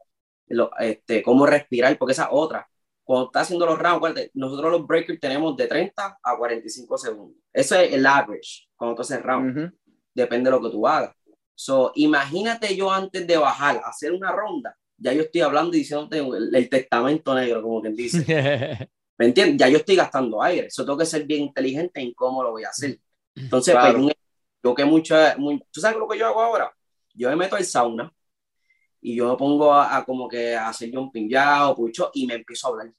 este, cómo respirar, porque esa otra. Cuando estás haciendo los rounds, nosotros los breakers tenemos de 30 a 45 segundos. Eso es el average cuando tú haces round depende de lo que tú hagas. So, imagínate yo antes de bajar, hacer una ronda, ya yo estoy hablando y diciéndote el, testamento negro, como quien dice. *laughs* ¿Me entiendes? Ya yo estoy gastando aire. Eso tengo que ser bien inteligente en cómo lo voy a hacer. Entonces, pues, yo que mucho, ¿tú sabes lo que yo hago ahora? Yo me meto al sauna y yo me pongo a, como que a hacer un ya pucho y me empiezo a hablar.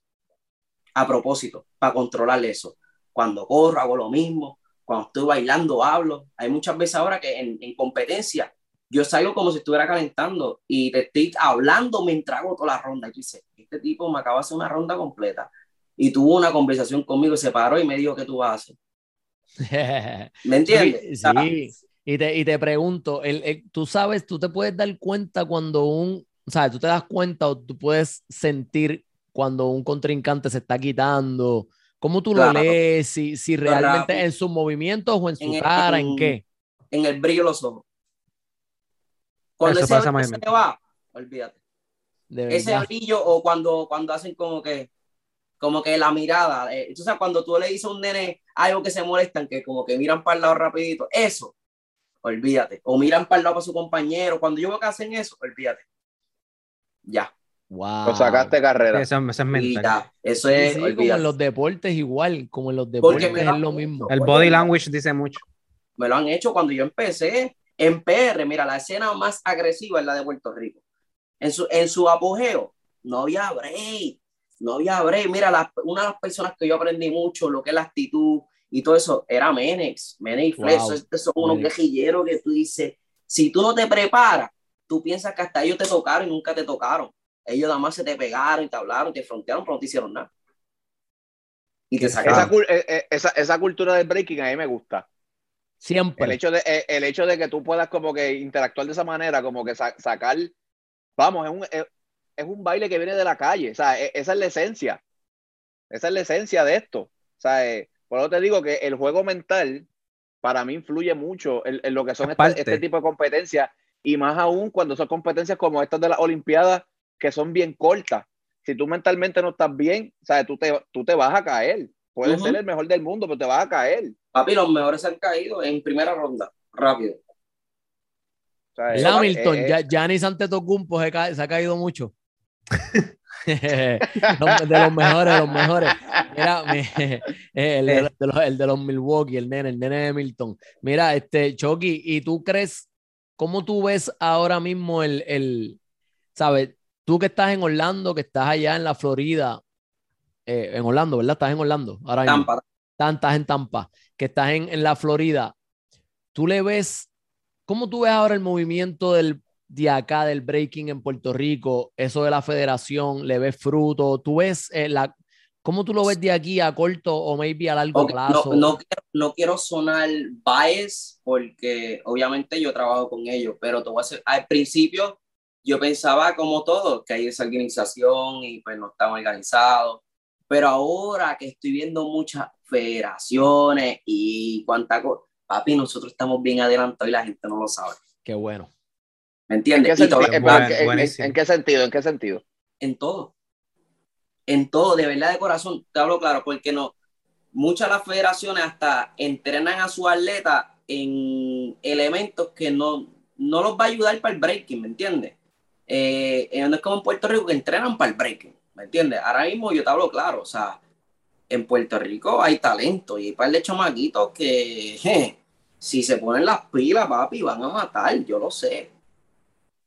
A propósito, para controlar eso. Cuando corro, hago lo mismo cuando estoy bailando, hablo. Hay muchas veces ahora que en, en competencia yo salgo como si estuviera calentando y te estoy hablando mientras hago toda la ronda. Y dice, este tipo me acaba de hacer una ronda completa y tuvo una conversación conmigo, se paró y me dijo, ¿qué tú vas a hacer? *laughs* ¿Me entiendes? Sí, Y, te, y te pregunto, el, tú sabes, tú te puedes dar cuenta cuando un, o sea, tú te das cuenta o tú puedes sentir cuando un contrincante se está quitando ¿Cómo tú lo lees? Si, si realmente en sus movimientos o en su cara, en, qué? En el brillo de los ojos. Cuando ese se va, olvídate. Ese brillo o cuando, cuando hacen como que como que la mirada, eh, entonces cuando tú le dices a un nene algo que se molestan, que como que miran para el lado rapidito, eso, olvídate, o miran para el lado para su compañero, cuando yo veo que hacen eso, olvídate, ya, Wow. Lo sacaste carrera. Eso, es mental. Eso es. como en los deportes, igual. Como en los deportes es lo mismo. El body language dice mucho. Me lo han hecho cuando yo empecé en PR. Mira, la escena más agresiva es la de Puerto Rico. En su, en su apogeo, no había break. No había break. Mira, una de las personas que yo aprendí mucho, lo que es la actitud y todo eso, era Menex. Menex Flex. Wow. son unos guerrilleros que tú dices, si tú no te preparas, tú piensas que hasta ellos te tocaron y nunca te tocaron ellos nada más se te pegaron y te hablaron, te frontearon, pero no te hicieron nada. Y te sacaron. Eh, eh, esa, esa, cultura del breaking a mí me gusta. Siempre. El hecho, de, eh, el hecho de que tú puedas como que interactuar de esa manera, como que sacar, vamos, es un, es, un baile que viene de la calle, o sea, e, esa es la esencia. Esa es la esencia de esto. O sea, por eso te digo que el juego mental para mí influye mucho en, lo que son este, este, tipo de competencias y más aún cuando son competencias como estas de las Olimpiadas que son bien cortas. Si tú mentalmente no estás bien, ¿sabes? Tú, te, tú te vas a caer. Puedes ser el mejor del mundo, pero te vas a caer. Papi, los mejores han caído en primera ronda, rápido. O Hamilton, ya, Giannis Antetokounmpo se, se ha caído mucho. *laughs* de los mejores, de los mejores. Mira, *laughs* el, de los, el, de los, Milwaukee, el nene, el nene de Milton. Mira, este, Chucky, ¿y tú crees, cómo tú ves ahora mismo el, el sabes, Tú que estás en Orlando, que estás allá en la Florida, eh, en Orlando, ¿verdad? Estás en Orlando. Ahora Tampa. Estás en Tampa, que estás en, en la Florida. ¿Tú le ves ¿cómo tú ves ahora el movimiento del, de acá del breaking en Puerto Rico? Eso de la federación, ¿le ves fruto? ¿Tú ves eh, la... ¿Cómo tú lo ves de aquí a corto o maybe a largo Ok, plazo? No, no, quiero, no quiero sonar bias porque obviamente yo trabajo con ellos, pero te voy a decir, al principio yo pensaba como todo, que hay esa organización y pues no están organizados, pero ahora que estoy viendo muchas federaciones y cuánta cosa, papi, nosotros estamos bien adelantados y la gente no lo sabe, Qué bueno. ¿me ¿En qué, entiendes? En- Bueno, en- en- buenísimo. en qué sentido? ¿En qué sentido? en todo. En todo, de verdad de corazón, te hablo claro, porque no, muchas de las federaciones hasta entrenan a sus atletas en elementos que no, no los va a ayudar para el breaking, ¿me entiendes? Eh, eh, no es como en Puerto Rico que entrenan para el breaking, ¿me entiendes? Ahora mismo yo te hablo claro, o sea, en Puerto Rico hay talento y hay par de chamaquitos que, si se ponen las pilas, papi, van a matar, yo lo sé,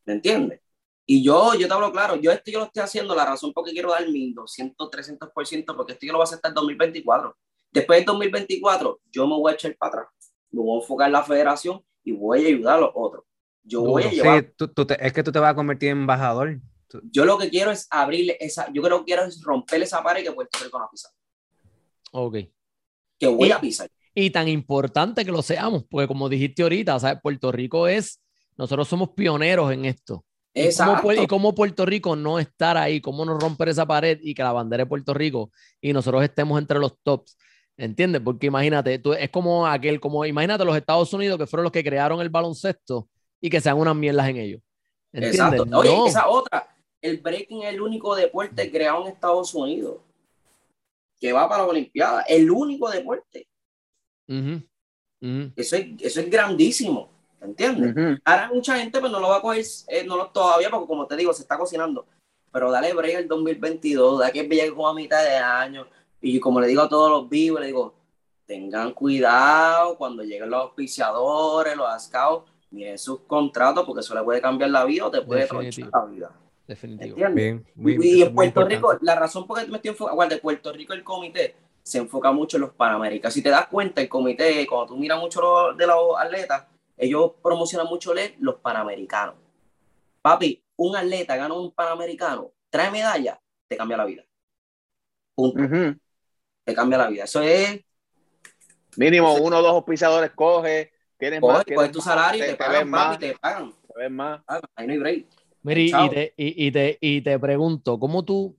¿me entiendes? Y yo, yo te hablo claro, yo esto yo lo estoy haciendo, la razón por qué quiero dar 1200, 300%, porque esto yo lo voy a hacer hasta el 2024. Después del 2024, yo me voy a echar para atrás, me voy a enfocar en la federación y voy a ayudar a los otros. Yo voy a llevar, Sí, tú- tú te- es que tú te vas a convertir en embajador. Tú- yo lo que quiero es abrirle esa, yo creo que quiero es romper esa pared que Puerto Rico no ha pisado, Ok. que voy Y- a pisar. Y tan importante que lo seamos, porque como dijiste ahorita, ¿sabes? Puerto Rico es, nosotros somos pioneros en esto. ¿Y cómo, Exacto. Y cómo Puerto Rico no estar ahí, cómo no romper esa pared y que la bandera de Puerto Rico y nosotros estemos entre los tops, ¿entiendes? Porque imagínate, tú, es como aquel, como imagínate los Estados Unidos que fueron los que crearon el baloncesto y que sean unas mierdas en ellos. ¿Entiendes? Exacto. Oye, No. esa otra, el breaking es el único deporte creado en Estados Unidos que va para la Olimpiada, el único deporte. Eso es, eso es grandísimo, ¿entiendes? Ujú. Ahora mucha gente pues no lo va a coger eh, no lo, todavía porque como te digo, se está cocinando. Pero dale break el 2022, da que llegue como a mitad de año. Y como le digo a todos los vivos, le digo, tengan cuidado cuando lleguen los auspiciadores, los scouts, miren sus contratos porque eso le puede cambiar la vida o te puede tronchar la vida. Definitivo. ¿Entiendes? Bien, muy- Y, en Puerto. Rico, la razón por la que me estoy enfocando, de Puerto Rico el comité se enfoca mucho en los Panaméricas. Si te das cuenta, el comité, cuando tú miras mucho lo- de los atletas, ellos promocionan mucho los Panamericanos. Papi, un atleta gana un Panamericano, trae medalla, te cambia la vida. Punto. Te cambia la vida. Eso es, Mínimo uno o dos auspiciadores coge, tienes más, coge, tienes coges tu salario y te, te te pagan, papi, más, te pagan. te ven más. Ah, Ahí no hay break. Mira, y, y te, y, y te, y te pregunto, ¿cómo tú,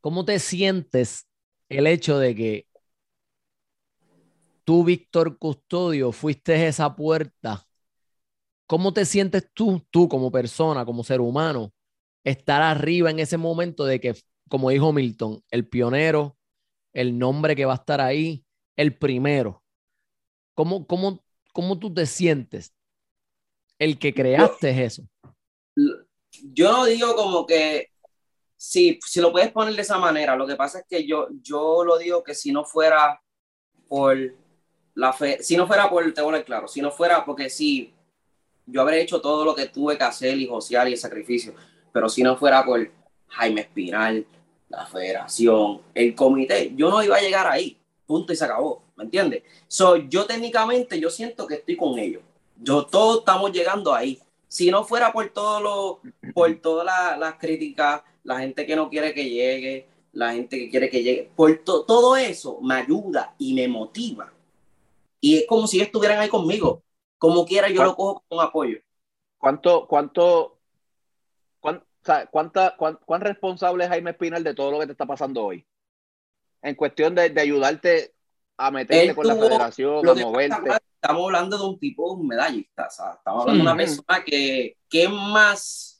cómo te sientes el hecho de que tú, Víctor Custodio, fuiste esa puerta? ¿Cómo te sientes tú, tú como persona, como ser humano, estar arriba en ese momento de que, como dijo Milton, el pionero, el nombre que va a estar ahí, el primero? ¿Cómo, cómo, cómo tú te sientes? El que creaste eso. yo no digo como que si, si lo puedes poner de esa manera, lo que pasa es que yo, yo lo digo que si no fuera por la fe, si no fuera por, te voy a claro, si no fuera porque sí, yo habré hecho todo lo que tuve que hacer y josear y el sacrificio, pero si no fuera por Jaime Espinal, la federación, el comité, yo no iba a llegar ahí, punto y se acabó, ¿me entiendes? So, yo técnicamente, yo siento que estoy con ellos, yo todos estamos llegando ahí, si no fuera por todo lo, por todas la- las críticas, la gente que no quiere que llegue, la gente que quiere que llegue, por to- todo eso me ayuda y me motiva. Y es como si estuvieran ahí conmigo. Como quiera, yo lo cojo con apoyo. ¿Cuánto, cuánto, cuán- o sea, cuánta, cuán, cuán responsable es Jaime Espinal de todo lo que te está pasando hoy? En cuestión de, de ayudarte a meterte Él con la federación, Lo a moverte. estamos hablando de un tipo un medallista, o sea, estamos hablando de una persona que, que más...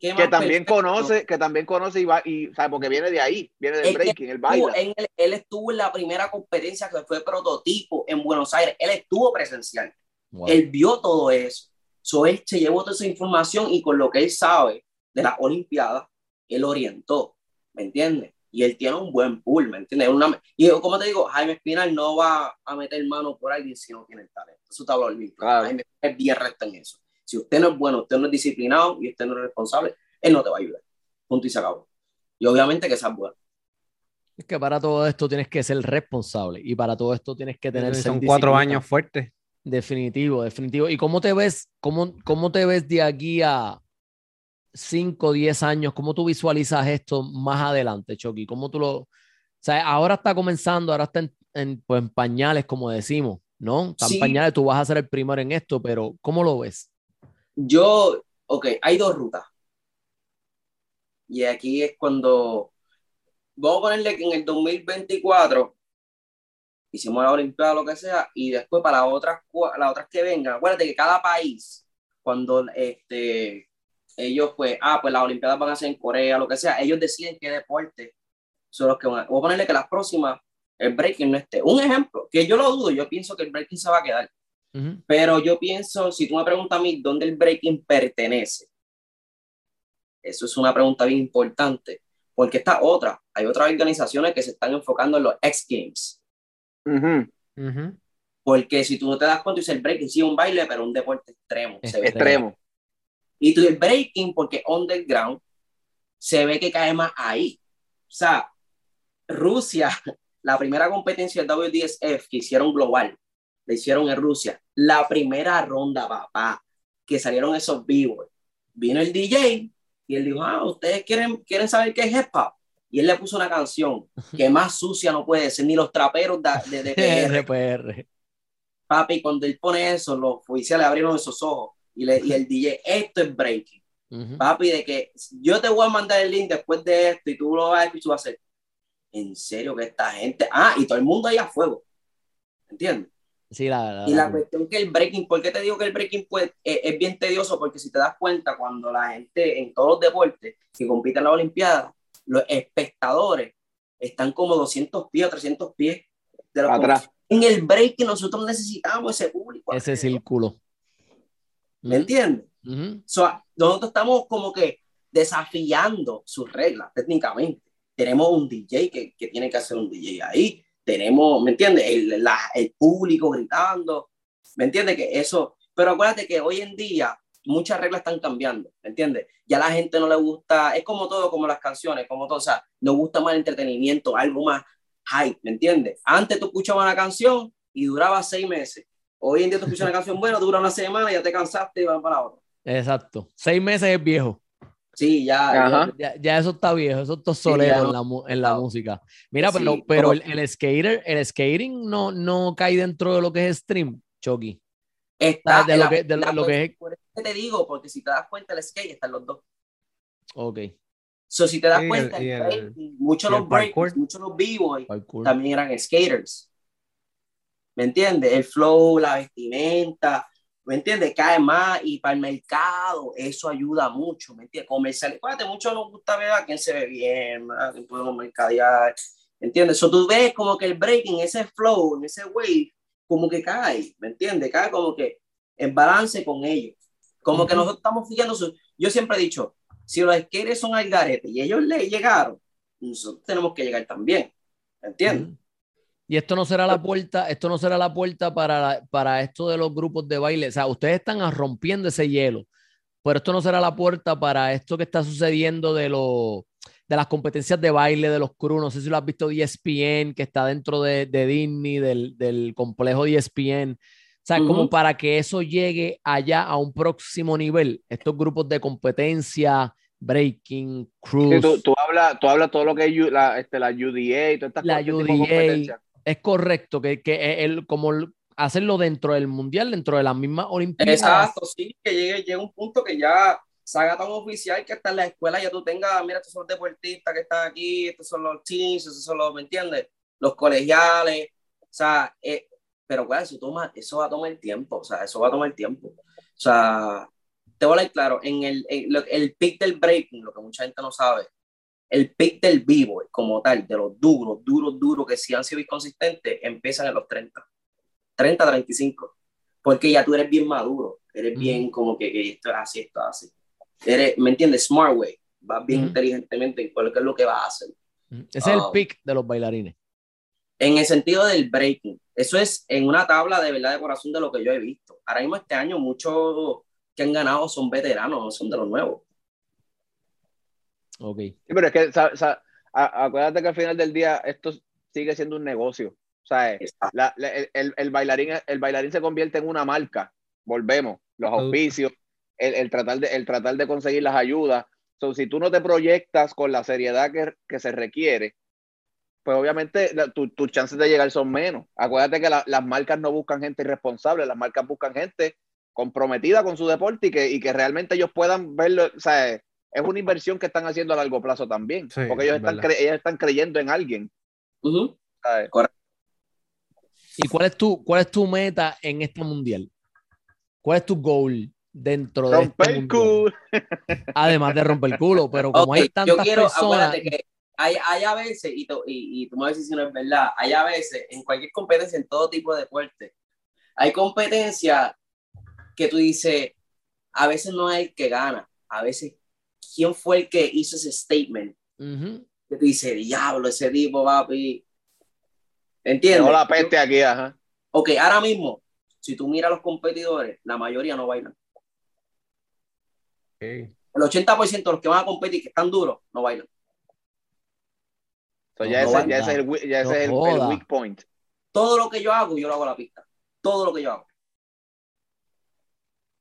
Que, también perfecto. conoce, que también conoce y va, y sabe, porque viene de ahí, viene del breaking, él Estuvo baila. en el- él estuvo en la primera competencia que fue prototipo en Buenos Aires. Él estuvo presencial. Wow. Él vio todo eso. So, él se llevó toda esa información y con lo que él sabe de las Olimpiadas, él orientó, ¿me entiendes? Y él tiene un buen pool, ¿me entiendes? Una, y como te digo, Jaime Espinal no va a meter mano por alguien si no tiene el talento. Eso te hablo olvidado. Claro. Jaime es bien recto en eso. Si usted no es bueno, usted no es disciplinado y usted no es responsable, él no te va a ayudar. Punto y se acabó. Y obviamente que sea bueno. Es que para todo esto tienes que ser responsable y para todo esto tienes que tener Son cuatro años fuertes. Definitivo, definitivo. ¿Y cómo te ves, cómo, cómo te ves de aquí a 5, 10 años? ¿Cómo tú visualizas esto más adelante, Chucky? ¿Cómo tú lo... O sea, ahora está comenzando, ahora está en, pues, en pañales, como decimos, ¿no? Está en pañales, tú vas a ser el primero en esto, pero ¿cómo lo ves? Yo, ok, hay dos rutas. Y aquí es cuando, vamos a ponerle que en el 2024 hicimos la Olimpiada, lo que sea, y después para las otras, las otras que vengan, acuérdate que cada país, cuando este, ellos, pues, ah, pues las Olimpiadas van a ser en Corea, lo que sea, ellos deciden qué deporte son los que van a... Voy a ponerle que las próximas, el breaking no esté. Un ejemplo, que yo lo dudo, yo pienso que el breaking se va a quedar. Pero yo pienso, si tú me preguntas a mí dónde el breaking pertenece, eso es una pregunta bien importante, porque está otra, hay otras organizaciones que se están enfocando en los X Games. Porque si tú no te das cuenta, dice el breaking, sí, un baile, pero un deporte extremo. Se ve extremo. Y tú el breaking, porque underground, se ve que cae más ahí. O sea, Rusia, *laughs* la primera competencia del WDSF que hicieron global, la hicieron en Rusia. La primera ronda, papá, que salieron esos vivos. Vino el DJ y él dijo, ah, ustedes quieren, quieren saber qué es hip hop. Y él le puso una canción que *laughs* más sucia no puede ser, ni los traperos de, de, *laughs* PR. Papi, cuando él pone eso, los oficiales abrieron esos ojos y, le, y el DJ, esto es breaking. Papi, de que yo te voy a mandar el link después de esto y tú lo vas a escuchar, tú vas a hacer, en serio que esta gente, ah, y todo el mundo ahí a fuego, ¿entiendes? Sí, la, y la cuestión que el breaking, ¿por qué te digo que el breaking pues, es, bien tedioso? Porque si te das cuenta, cuando la gente en todos los deportes que compiten en la Olimpiada, los espectadores están como 200 pies o 300 pies de los atrás. En el breaking nosotros necesitamos ese público. Ese círculo. ¿Me entiendes? nosotros estamos como que desafiando sus reglas técnicamente. Tenemos un DJ que, que tiene que hacer un DJ ahí tenemos, ¿me entiendes? El, el público gritando, ¿me entiendes? Que eso, pero acuérdate que hoy en día muchas reglas están cambiando, ¿me entiendes? Ya a la gente no le gusta, es como todo, como las canciones, como todo, o sea, nos gusta más el entretenimiento, algo más hype, ¿me entiendes? Antes tú escuchabas una canción y duraba seis meses. Hoy en día tú escuchas una canción buena, dura una semana, ya te cansaste y van para otra. Exacto. Seis meses es viejo. Sí, ya, ya, eso está viejo, eso está en, la, en la música. Mira, pero, pero el, el, skater, el skating no, no cae dentro de lo que es stream, Chucky. Está de, lo, que, de lo, que es. Por eso te digo, porque si te das cuenta, el skate están los dos. Ok. So, si te das cuenta, muchos los breakers, muchos los b también eran skaters. ¿Me entiendes? El flow, la vestimenta, ¿me entiendes? Cae más y para el mercado eso ayuda mucho, ¿me entiendes? Comercial, acuérdate, mucho nos gusta ver a quién se ve bien, a quién podemos mercadear, ¿me entiendes? Eso tú ves como que el breaking, ese flow, en ese wave, como que cae, ¿me entiendes? Cae como que en balance con ellos. Como que nosotros estamos fijando, yo siempre he dicho, si los skaters son al garete y ellos le llegaron, nosotros tenemos que llegar también, ¿me entiendes? Y esto no será la puerta, esto no será la puerta para, para esto de los grupos de baile. O sea, ustedes están rompiendo ese hielo, pero esto no será la puerta para esto que está sucediendo de, lo, de las competencias de baile de los crew. No sé si lo has visto de ESPN, que está dentro de, de Disney, del, del complejo de ESPN. O sea, como para que eso llegue allá a un próximo nivel, estos grupos de competencia, breaking, cruise. tú, tú, hablas tú habla todo lo que es la, este, la UDA y todas estas la UDA, es correcto que, que el, como hacerlo dentro del mundial, dentro de la misma Olimpiadas. Exacto, sí, que llegue, llegue un punto que ya se haga tan oficial que hasta en la escuela ya tú tengas, mira, estos son los deportistas que están aquí, estos son los teams, estos son los, ¿me entiendes? Los colegiales, o sea, eh, pero bueno, eso, toma, eso va a tomar tiempo, o sea, eso va a tomar tiempo. O sea, te voy a decir claro, en el, en el pick del breaking, lo que mucha gente no sabe, el pick del vivo como tal, de los duros, duros, duros, que si han sido inconsistentes, empiezan en los 30, 30, 35, porque ya tú eres bien maduro, eres bien como que, esto es así, esto es así. Eres, ¿me entiendes? Smart way, vas bien inteligentemente en cuál es lo que vas a hacer. Ese es el ah. pick de los bailarines. En el sentido del breaking, eso es en una tabla de verdad de corazón de lo que yo he visto. Ahora mismo este año muchos que han ganado son veteranos, no son de los nuevos. Ok. Sí, pero es que, acuérdate que al final del día esto sigue siendo un negocio. O sea, Exacto. la- la- el, el- el bailarín, el bailarín se convierte en una marca. Volvemos, los auspicios, el, el tratar, de, el tratar de conseguir las ayudas. So, si tú no te proyectas con la seriedad que, que se requiere, pues obviamente la- tu- tus chances de llegar son menos. Acuérdate que la- las marcas no buscan gente irresponsable, las marcas buscan gente comprometida con su deporte y que, y que realmente ellos puedan verlo. O sea, es una inversión que están haciendo a largo plazo también, Sí, porque ellos es están, ellos están creyendo en alguien. ¿Y cuál es tu, cuál es tu meta en este mundial? ¿Cuál es tu goal dentro de Romper este el mundial? culo. *laughs* Además de romper el culo, pero como Ok, hay yo tantas quiero, personas, que hay, hay a veces, y, tú- y, y tú me vas a decir si no es verdad, hay a veces en cualquier competencia, en todo tipo de deporte, hay competencias que tú dices, a veces no hay el que gana, a veces, ¿quién fue el que hizo ese statement? Que tú dices, diablo, ese tipo, papi. ¿Entiendes? Dejó la peste aquí, ajá. Ok, ahora mismo, si tú miras a los competidores, la mayoría no bailan. Ok. El 80% de los que van a competir, que están duros, no bailan. So, No, ya, no ese, banda. ya ese es, el, ya ese No es el- weak point. Todo lo que yo hago, yo lo hago a la pista. Todo lo que yo hago. O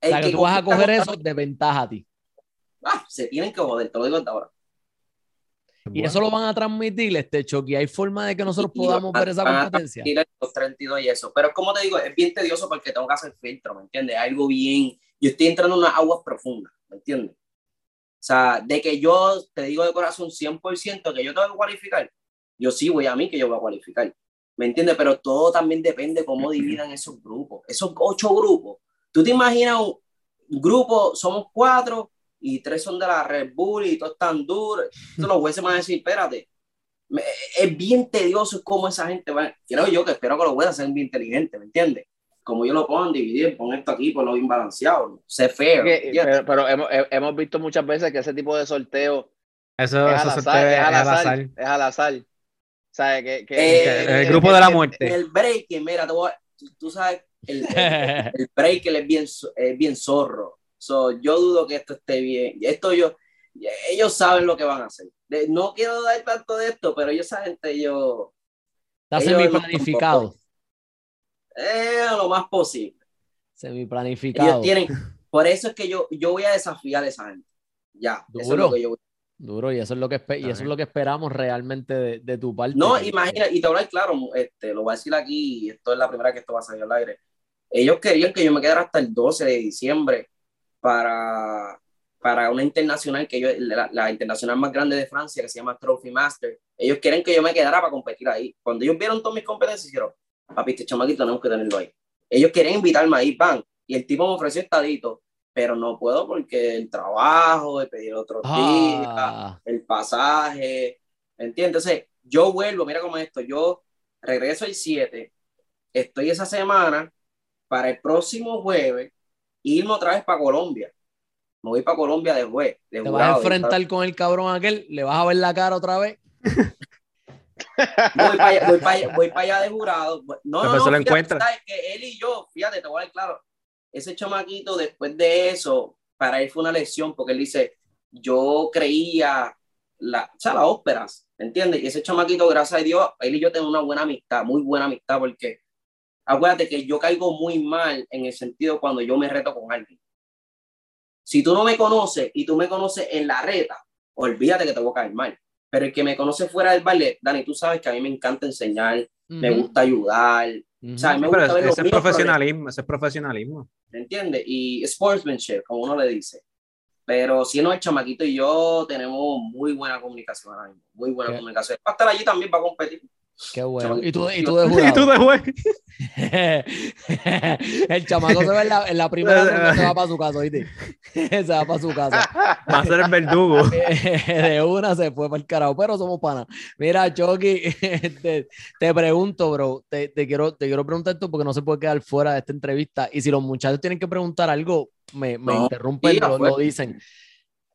El sea, que tú vas a coger eso de ventaja a ti. Ah, se tienen que joder, te lo digo hasta ahora. Y eso lo van a transmitir, este Chucky. ¿Hay forma de que nosotros Y podamos ver esa competencia? Los 32 y eso. Pero como te digo, es bien tedioso porque tengo que hacer filtro, ¿me entiendes? Algo bien. Yo estoy entrando en unas aguas profundas, ¿me entiendes? O sea, de que yo te digo de corazón 100% que yo tengo que cualificar, yo sí voy a mí que yo voy a cualificar. ¿Me entiendes? Pero todo también depende cómo dividan esos grupos. Esos ocho grupos. ¿Tú te imaginas un grupo, somos cuatro y tres son de la Red Bull y todos están duros? Entonces los jueces van a decir, espérate, me- es bien tedioso cómo esa gente va. Creo yo que espero que los jueces sean bien inteligentes, ¿me entiendes? Como yo lo pongo, dividir, pon esto aquí, ponlo bien balanceado, sé fair. Que- pero pero hemos, he- hemos visto muchas veces que ese tipo de sorteo Eso, es eso al azar, es al es al azar, azar. es al azar. ¿Sabes? Que, que- Eh, que- el grupo de la en- muerte. En el breaking, mira, tú, tú sabes, el, el, el breaking *laughs* es bien, es bien zorro. So, yo dudo que esto esté bien. Esto yo, ellos saben lo que van a hacer. De- no quiero dar tanto de esto, pero ellos yo, Está ellos semi no- planificado. eh, lo más posible. Semi Ellos planificado. tienen, por eso es que yo, yo voy a desafiar a esa gente. Ya, eso es Duro. lo que yo voy Duro, y eso es lo que, y eso es lo que esperamos realmente de, de tu parte. No, imagina, y te voy a claro, este, lo voy a decir aquí, y esto es la primera que esto va a salir al aire. Ellos querían que yo me quedara hasta el 12 de diciembre para, para una internacional, que yo, la, la internacional más grande de Francia, que se llama Trophy Master. Ellos quieren que yo me quedara para competir ahí. Cuando ellos vieron todas mis competencias, dijeron, papi, este chamaquito tenemos que tenerlo ahí. Ellos querían invitarme ahí, van. Y el tipo me ofreció estadito, pero no puedo porque el trabajo, de pedir días Ah, el pasaje, ¿entiendes? Entonces, yo vuelvo, mira cómo es esto, yo regreso el 7, estoy esa semana para el próximo jueves irme otra vez para Colombia. Me voy para Colombia de juez. De te vas a enfrentar con el cabrón aquel, le vas a ver la cara otra vez. Voy para allá, voy para allá, voy para allá de jurado. No, no, no, se lo fíjate, encuentra. sabes que él y yo, fíjate, te voy a dar claro, ese chamaquito después de eso, para él fue una lección, porque él dice, yo creía, la, o sea, las óperas, ¿entiendes? Y ese chamaquito, gracias a Dios, él y yo tenemos una buena amistad, muy buena amistad, porque acuérdate que yo caigo muy mal en el sentido cuando yo me reto con alguien. Si tú no me conoces y tú me conoces en la reta, olvídate que te voy a caer mal. Pero el que me conoce fuera del baile, Dani, tú sabes que a mí me encanta enseñar, me Ujú, gusta ayudar, ujú. ¿sabes? Me Pero gusta ver ese los es profesionalismo, ese es profesionalismo. ¿me entiendes? Y sportsmanship, como uno le dice. Pero si no, el chamaquito y yo tenemos muy buena comunicación ahora mismo, muy buena ¿Qué? comunicación. Va a estar allí también para competir. Qué bueno. Y tú, y tú de Y jurado. tú de *laughs* juez. *laughs* el chamaco se ve en la, en la primera *laughs* ronda, se va para su casa, ¿oíste? se va para su casa. Va a ser el verdugo. de una se fue para el carajo, pero somos panas. Mira, Chucky, te, te pregunto, bro, te, te quiero, te quiero preguntar esto porque no se puede quedar fuera de esta entrevista. Y si los muchachos tienen que preguntar algo, me, me No, interrumpen, tira, lo, pues. lo dicen.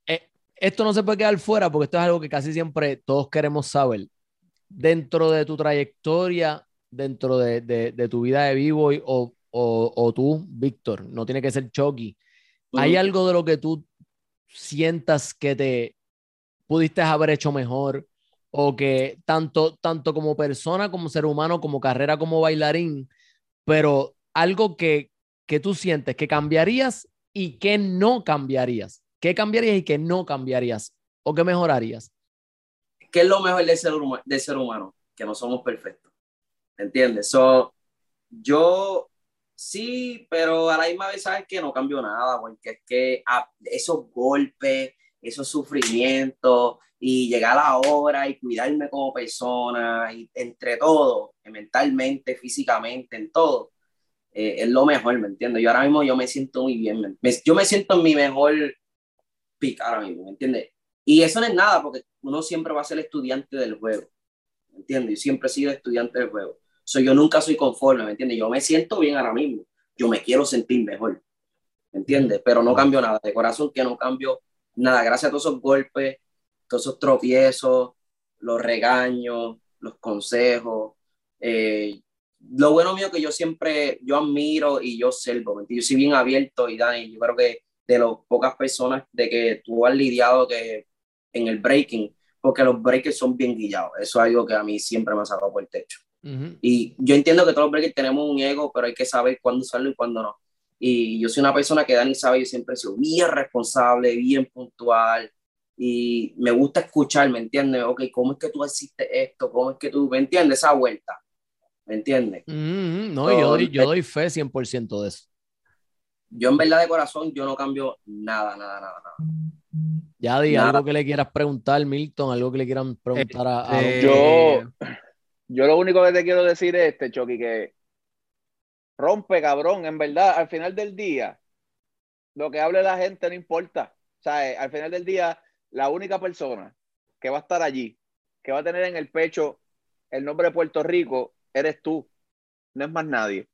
Eh, esto no se puede quedar fuera porque esto es algo que casi siempre todos queremos saber. Dentro de tu trayectoria, dentro de, de, de tu vida de vivo y- o, o, o tú, Víctor, no tiene que ser Chucky. ¿Hay algo de lo que tú sientas que te pudiste haber hecho mejor o que tanto, tanto como persona, como ser humano, como carrera, como bailarín, pero algo que, que tú sientes que cambiarías y que no cambiarías. ¿Qué cambiarías y qué no cambiarías? ¿O qué mejorarías? ¿Qué es lo mejor del ser, huma- del ser humano? Que no somos perfectos. ¿Entiendes? So, yo sí, pero a la misma vez sabes que no cambio nada, porque es que ah, esos golpes, esos sufrimientos y llegar a la hora y cuidarme como persona, y entre todo, mentalmente, físicamente, en todo, eh, es lo mejor, ¿me entiendes? Yo ahora mismo yo me siento muy bien, me- yo me siento en mi mejor pick ahora mismo, ¿me entiendes? Y eso no es nada, porque uno siempre va a ser estudiante del juego, ¿me entiendes? Yo siempre he sido estudiante del juego. So, yo nunca soy conforme, ¿me entiendes? Yo me siento bien ahora mismo, yo me quiero sentir mejor, ¿me entiendes? Pero no cambio nada, de corazón que no cambio nada, gracias a todos esos golpes, todos esos tropiezos, los regaños, los consejos. eh, lo bueno mío que yo siempre, yo admiro y yo observo, ¿me entiendes? Yo soy bien abierto y Dani, yo creo que de las pocas personas de que tú has lidiado que en el breaking, porque los breakers son bien guillados, eso es algo que a mí siempre me ha sacado por el techo. Ujú. Y yo entiendo que todos los breakers tenemos un ego, pero hay que saber cuándo usarlo y cuándo no. Y yo soy una persona que Dani sabe, yo siempre he sido bien responsable, bien puntual. Y me gusta escuchar, ¿me entiendes? Ok, ¿cómo es que tú hiciste esto? ¿Cómo es que tú, ¿me entiendes? Esa vuelta, ¿me entiendes? No, yo doy, yo doy fe 100% de eso. Yo en verdad de corazón, yo no cambio nada, nada, nada, nada. Ya di Nada. algo que le quieras preguntar, Milton, algo que le quieran preguntar a, a Este, Yo, yo lo único que te quiero decir es este, Chucky, que rompe, cabrón, en verdad, al final del día, lo que hable la gente no importa. O sea, eh, al final del día, la única persona que va a estar allí, que va a tener en el pecho el nombre de Puerto Rico, eres tú, no es más nadie.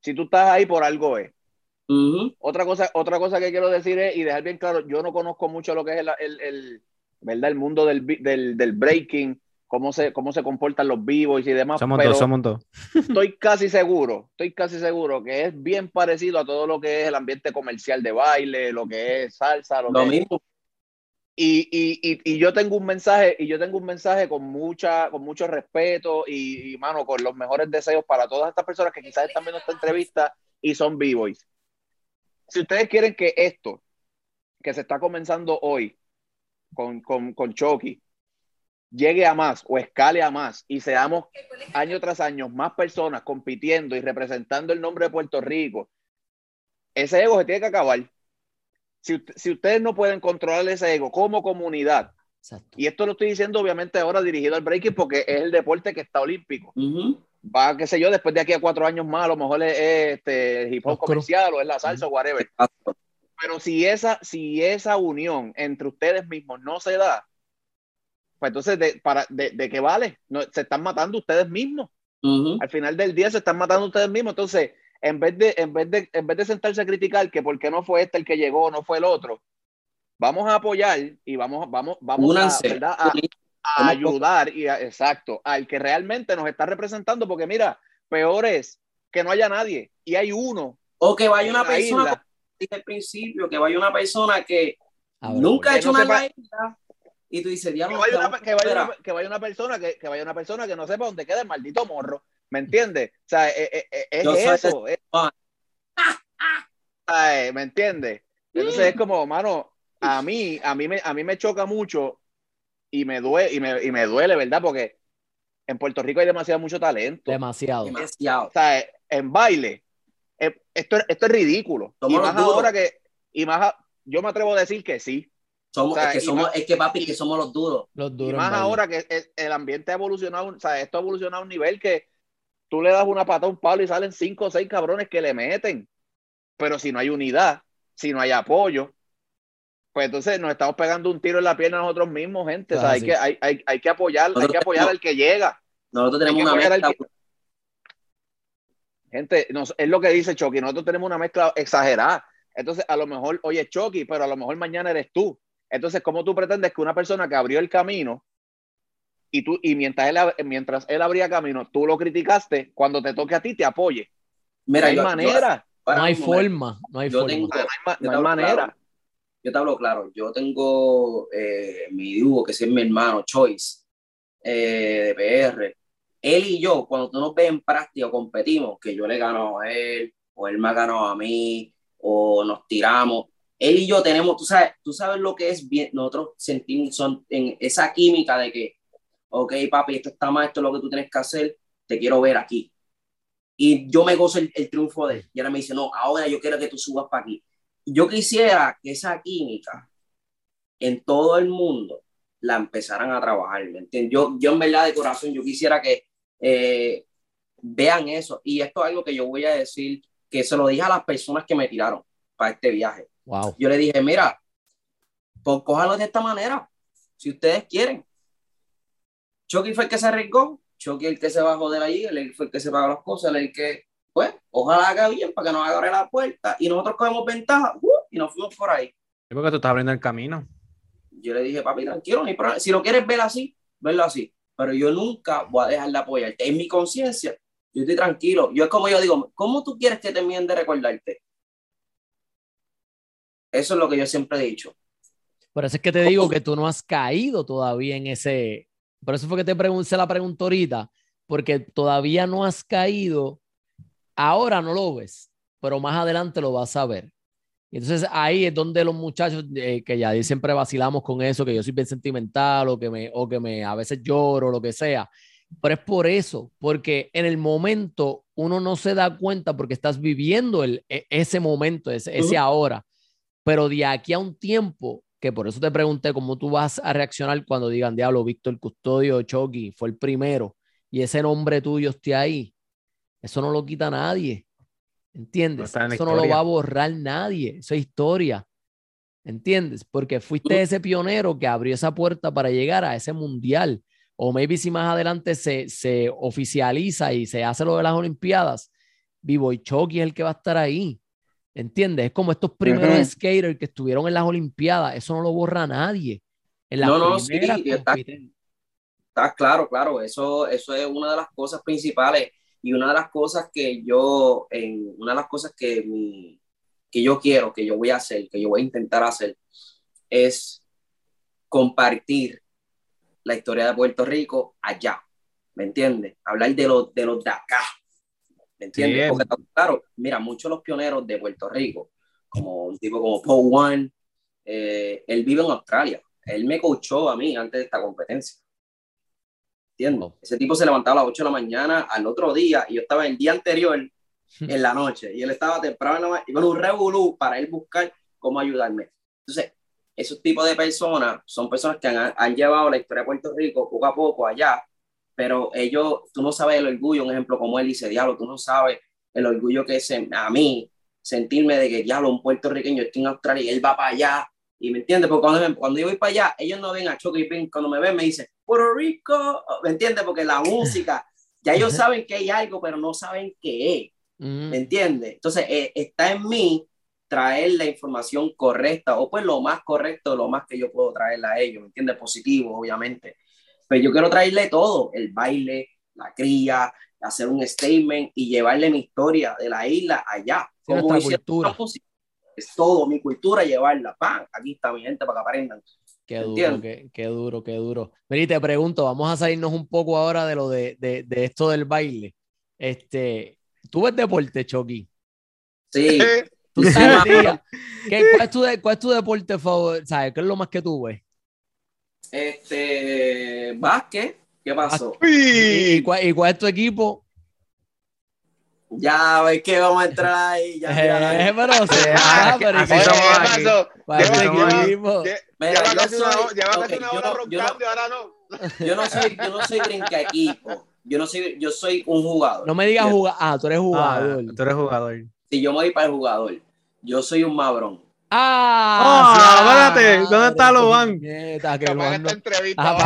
Si tú estás ahí por algo es. Otra cosa, otra cosa que quiero decir es, y dejar bien claro, yo no conozco mucho lo que es el, el, el- ¿verdad? el mundo del, del, del breaking, cómo se, cómo se comportan los vivos y demás, Somos pero dos, somos dos. estoy casi seguro, estoy casi seguro que es bien parecido a todo lo que es el ambiente comercial de baile, lo que es salsa, lo, Lo que es- mismo. y, y, y, y yo tengo un mensaje, y yo tengo un mensaje con mucha, con mucho respeto y, y, mano, con los mejores deseos para todas estas personas que quizás están viendo esta entrevista y son B-Boys. Si ustedes quieren que esto, que se está comenzando hoy con, con, con Chucky, llegue a más o escale a más y seamos año tras año más personas compitiendo y representando el nombre de Puerto Rico, ese ego se tiene que acabar. Si, si ustedes no pueden controlar ese ego como comunidad, Exacto. y esto lo estoy diciendo obviamente ahora dirigido al breaking porque es el deporte que está olímpico. Va, qué sé yo, después de aquí a cuatro años más, a lo mejor es, es, este, el hip hop comercial o es la salsa o whatever. Pero si esa, si esa unión entre ustedes mismos no se da, pues entonces, ¿de, para, de, de qué vale? No, se están matando ustedes mismos. Al final del día se están matando ustedes mismos. Entonces, en vez de, en vez de, en vez de sentarse a criticar que por qué no fue este el que llegó, no fue el otro, vamos a apoyar y vamos, vamos, vamos a. ¿verdad? a, a ayudar y a- exacto al que realmente nos está representando, porque mira, peor es que no haya nadie y hay uno O que vaya una persona, isla. como dije al principio, que vaya una persona que Abre, nunca ha que hecho no una sepa- isla y tú dices, que diablo, vaya, ¿qué una, que, vaya una- que vaya una persona que, que vaya una persona que no sepa dónde queda el maldito morro, ¿me entiendes? O sea, eh, eh, eh, es, Yo soy eso, es- Ah. Ay, ¿me entiendes? Entonces es como, mano, a mí, a mí me, a mí me choca mucho y me duele, y me, y me duele, ¿verdad? Porque en Puerto Rico hay demasiado mucho talento. Demasiado. demasiado. O sea, en baile, eh, esto, es- esto es ridículo. Somos y los más duros. ahora que, y más, a- yo me atrevo a decir que sí. Somos, O sea, es que y somos, más- es que papi, que somos los duros. Los Y duros. más en baile. ahora que el, el ambiente ha evolucionado, o sea, esto ha evolucionado a un nivel que tú le das una pata a un palo y salen cinco o seis cabrones que le meten. Pero si no hay unidad, si no hay apoyo, pues entonces nos estamos pegando un tiro en la pierna nosotros mismos, gente. O sea, Ah, hay, que, hay, hay, hay que apoyar, hay que apoyar tenemos- al que llega. Nosotros tenemos una mezcla. que- Gente, nos- es lo que dice Chucky, nosotros tenemos una mezcla exagerada. Entonces, a lo mejor, oye, Chucky, pero a lo mejor mañana eres tú. Entonces, ¿cómo tú pretendes que una persona que abrió el camino y tú, y mientras él, mientras él abría camino, tú lo criticaste, cuando te toque a ti, te apoye? Mira, no hay yo- manera, No hay forma. No hay yo forma. tengo- no hay, ma- yo no te hay hablo manera. claro. Yo te hablo claro. Yo tengo eh, mi dúo, que es mi hermano, Choice. eh, de PR, él y yo, cuando tú nos ves en práctica, competimos, que yo le gano a él, o él me ha ganado a mí, o nos tiramos, él y yo tenemos, tú sabes, tú sabes lo que es bien, nosotros sentimos son, en esa química de que, ok, papi, esto está mal, esto es lo que tú tienes que hacer, te quiero ver aquí. Y yo me gozo el, el triunfo de él. Y ahora me dice, no, ahora yo quiero que tú subas para aquí. Yo quisiera que esa química en todo el mundo la empezaran a trabajar, ¿me entiendes? Yo, yo en verdad de corazón, yo quisiera que eh, vean eso. Y esto es algo que yo voy a decir, que se lo dije a las personas que me tiraron para este viaje. Wow. Yo le dije, mira, pues cójalo de esta manera, si ustedes quieren. Chucky fue el que se arriesgó, Chucky el que se bajó de allí, él fue el que se pagó las cosas, el que, pues, ojalá haga bien para que nos abra la puerta y nosotros cogemos ventaja uh, y nos fuimos por ahí. Es porque tú estás abriendo el camino. Yo le dije, papi, tranquilo, ni problema. si lo quieres ver así, verlo así, pero yo nunca voy a dejar de apoyarte. En mi conciencia, yo estoy tranquilo. Yo es como yo digo, ¿cómo tú quieres que terminen de recordarte? Eso es lo que yo siempre he dicho. Por eso es que te digo que tú no has caído todavía en ese. Por eso fue que te pregunté la pregunta ahorita, porque todavía no has caído. Ahora no lo ves, pero más adelante lo vas a ver. Entonces ahí es donde los muchachos, eh, que ya siempre vacilamos con eso, que yo soy bien sentimental o que me, o que me a veces lloro, lo que sea. Pero es por eso, porque en el momento uno no se da cuenta porque estás viviendo el, e, ese momento, ese, ese ahora. Pero de aquí a un tiempo, que por eso te pregunté cómo tú vas a reaccionar cuando digan, diablo, Víctor Custodio Chucky fue el primero y ese nombre tuyo esté ahí. Eso no lo quita nadie. ¿Entiendes? No Eso no lo va a borrar nadie. Esa historia. ¿Entiendes? Porque fuiste ese pionero que abrió esa puerta para llegar a ese mundial. O maybe si más adelante se, se oficializa y se hace lo de las Olimpiadas, Vivo y Chucky es el que va a estar ahí. ¿Entiendes? Es como estos primeros Ujú. skaters que estuvieron en las Olimpiadas. Eso no lo borra nadie. En las No, no, sí, Está claro, claro, eso, eso es una de las cosas principales y una de las cosas que yo, en, una de las cosas que, mi, que yo quiero, que yo voy a hacer, que yo voy a intentar hacer, es compartir la historia de Puerto Rico allá, ¿me entiendes? Hablar de los, de los de acá, ¿me entiendes? Porque claro, mira, muchos de los pioneros de Puerto Rico, como un tipo como Paul One, eh, él vive en Australia, él me coachó a mí antes de esta competencia. ¿Entiendes? Wow. Ese tipo se levantaba a las 8 de la mañana al otro día y yo estaba el día anterior *laughs* en la noche y él estaba temprano en la ma- y con un revolú para él buscar cómo ayudarme. Entonces, esos tipos de personas son personas que han, han llevado la historia de Puerto Rico poco a poco allá, pero ellos, tú no sabes el orgullo, un ejemplo como él dice, diablo, tú no sabes el orgullo que es en- a mí sentirme de que, diablo, un puertorriqueño está en Australia y él va para allá. Y me entiendes, porque cuando, cuando yo voy para allá, ellos no ven a y Pink, cuando me ven me dicen, Puerto Rico, ¿me entiendes? Porque la *laughs* música, ya ellos saben que hay algo, pero no saben qué es. ¿Me Ujú. entiendes? Entonces, eh, está en mí traer la información correcta, o pues lo más correcto, lo más que yo puedo traerle a ellos, ¿me entiendes? Positivo, obviamente. Pero yo quiero traerle todo, el baile, la cría, hacer un statement y llevarle mi historia de la isla allá. Sí, Como hicieron cultura. Es todo, mi cultura, llevarla. ¡Pam! Aquí está mi gente para que aprendan. Qué duro, qué, qué duro, qué duro. Mira, y te pregunto, vamos a salirnos un poco ahora de lo de, de, de esto del baile. Este, ¿tú ves deporte, Chucky? Sí. ¿Tú sabes, tía, ¿qué- cuál, es tu, cuál es tu deporte favorito? ¿Sabes? ¿Qué es lo más que tú ves? Este, básquet, ¿qué pasó? ¿Y, y cuál, y cuál es tu equipo? Ya ves que vamos a entrar ahí. Ya, Eh, pero, sí, Ah, ah, pero así ¿y Oye, qué- somos ¿qué aquí. Lleva casi una, hora no- yo no- roncando y ahora no. *laughs* Yo no soy, yo no soy brinca equipo. Yo no soy, yo soy un jugador. No me digas jugar. Ah, tú eres Ah, jugador. tú eres jugador. Si yo me voy para el jugador, yo soy un mabrón. Ah, Ah, sí, espérate, ¿dónde está Loban?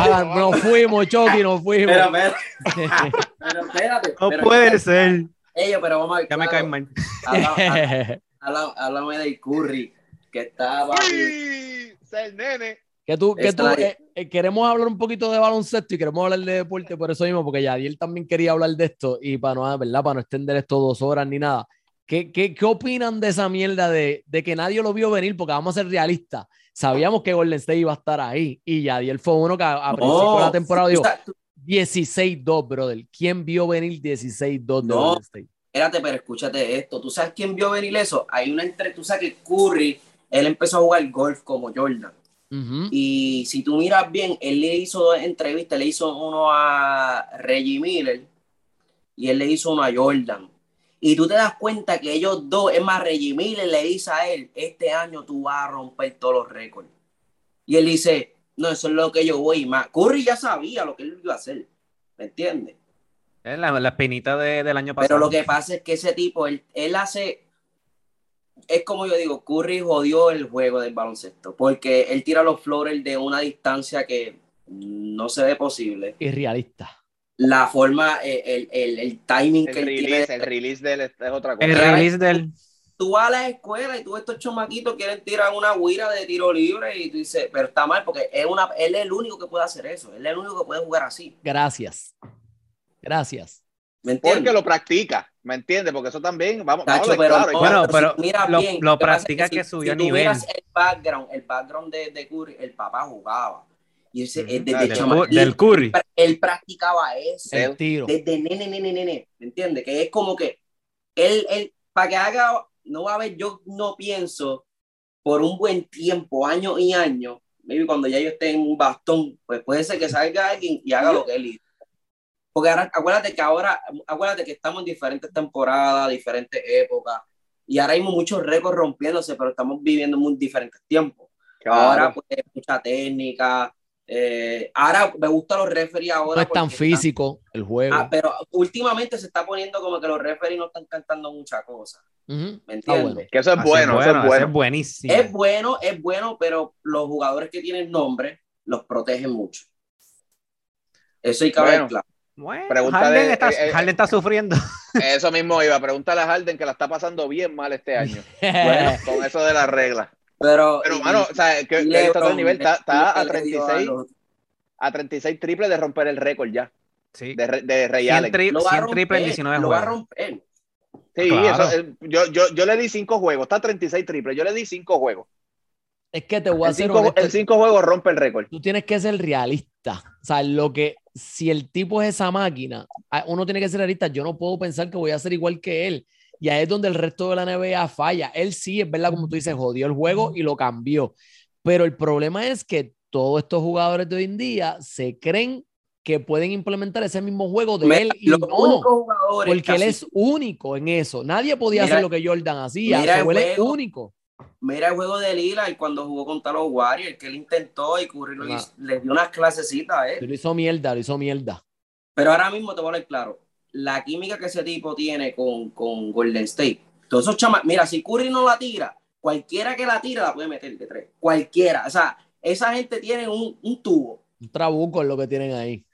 no- vamos. nos fuimos, Chucky, nos fuimos. Pero, pero, *laughs* pero espérate. No pero- puede ser. Ellos, pero vamos a ver. Ya me caen mal. *laughs* Háblame del Curry, que está. Uy, ser nene. Que tú, que tú, eh, eh, queremos hablar un poquito de baloncesto y queremos hablar de deporte por eso mismo, porque Yadiel también quería hablar de esto y para no, ¿verdad? Para no extender esto dos horas ni nada. ¿Qué, qué, qué opinan de esa mierda de, de que nadie lo vio venir? Porque vamos a ser realistas. Sabíamos que Golden State iba a estar ahí y Yadiel fue uno que a, a principio de la temporada dijo, 16-2, brother. ¿Quién vio venir 16-2 de No. State? Espérate, pero escúchate esto. ¿Tú sabes quién vio venir eso? Hay una entre, tú sabes que Curry, él empezó a jugar golf como Jordan. Y si tú miras bien, él le hizo dos entrevistas, le hizo uno a Reggie Miller y él le hizo uno a Jordan. Y tú te das cuenta que ellos dos, es más, Reggie Miller le dice a él, este año tú vas a romper todos los récords. Y él dice, no, eso es lo que yo voy más. Curry ya sabía lo que él iba a hacer, ¿me entiendes? Es la, la espinita de- del año Pero pasado. lo que pasa es que ese tipo, él, él hace, es como yo digo, Curry jodió el juego del baloncesto, porque él tira los flores de una distancia que no se ve posible. Irrealista. La forma, eh, el, el, el timing El que él tiene. el release de él es otra El cosa. release del. Tú vas a la escuela y tú estos chomaquitos quieren tirar una huira de tiro libre y tú dices, pero está mal porque es una, él es el único que puede hacer eso, él es el único que puede jugar así. Gracias. Gracias. ¿Me entiendes? Porque lo practica, ¿me entiendes? Porque eso también, vamos, vamos Tacho, a ver pero claro. no, Bueno, si pero tú miras lo- bien, lo que practica que si- subió si nivel. miras el background, el background de, de Curry, el papá jugaba. Y ese, Ujú. eh, desde Ah, del chama- Cu- del Curry. Él, él practicaba eso. El tiro. Desde nene, nene, nene. ¿Me entiendes? Que es como que él, él, para que haga, no va a haber, yo no pienso por un buen tiempo, años y años, maybe cuando ya yo esté en un bastón, pues puede ser que salga alguien y haga lo que él hizo. Porque ahora, acuérdate que ahora, acuérdate que estamos en diferentes temporadas, diferentes épocas, y ahora hay muchos récords rompiéndose, pero estamos viviendo muy diferentes tiempos. Claro. Ahora, pues, mucha técnica. Eh, ahora me gustan los referees ahora. No es tan físico el juego. Ah, pero últimamente se está poniendo como que los referees no están cantando mucha cosa. Ujú. ¿Me Ah, entiendes? bueno. Que eso es bueno, eso es bueno. es buenísimo. Es bueno, es bueno, pero los jugadores que tienen nombre los protegen mucho. Eso hay que Bueno. ver claro. Bueno, Pregunta Harden, de- está, eh, eh, Harden está sufriendo. Eso mismo iba a preguntarle a Harden que la está pasando bien mal este año. *laughs* Bueno. con eso de las reglas. Pero, Pero, y- mano, o sea, que, que está a otro nivel, está, está a le- le dio 36, los- a 36 triples de romper el récord ya, Sí. de, de Ray 100, Allen. tri- Lo va a 100 triple en romper, 19 lo va a juegos. romper. Sí, Claro. eso, eh, yo, yo, yo le di 5 juegos, está a 36 triples, yo le di 5 juegos. Es que te voy a En hacer 5 honesto. juegos rompe el récord. Tú tienes que ser realista. O sea, lo que, si el tipo es esa máquina, a- uno tiene que ser realista. Yo no puedo pensar que voy a ser igual que él. Y ahí es donde el resto de la NBA falla. Él sí, es verdad, como tú dices, jodió el juego y lo cambió. Pero el problema es que todos estos jugadores de hoy en día se creen que pueden implementar ese mismo juego de Mira, él y los no. jugadores Porque él casi- es único en eso. Nadie podía Mira- hacer lo que Jordan hacía. mira el él es único. Mira el juego de Lila y cuando jugó contra los Warriors, que él intentó y Curry hizo- le dio unas clasecitas a él. Lo hizo mierda, lo hizo mierda. Pero ahora mismo te voy a hablar claro. La química que ese tipo tiene con, con Golden State. Todos esos chamas. Mira, si Curry no la tira, cualquiera que la tira la puede meter de tres. Cualquiera. O sea, esa gente tiene un, un tubo. Un trabuco es lo que tienen ahí.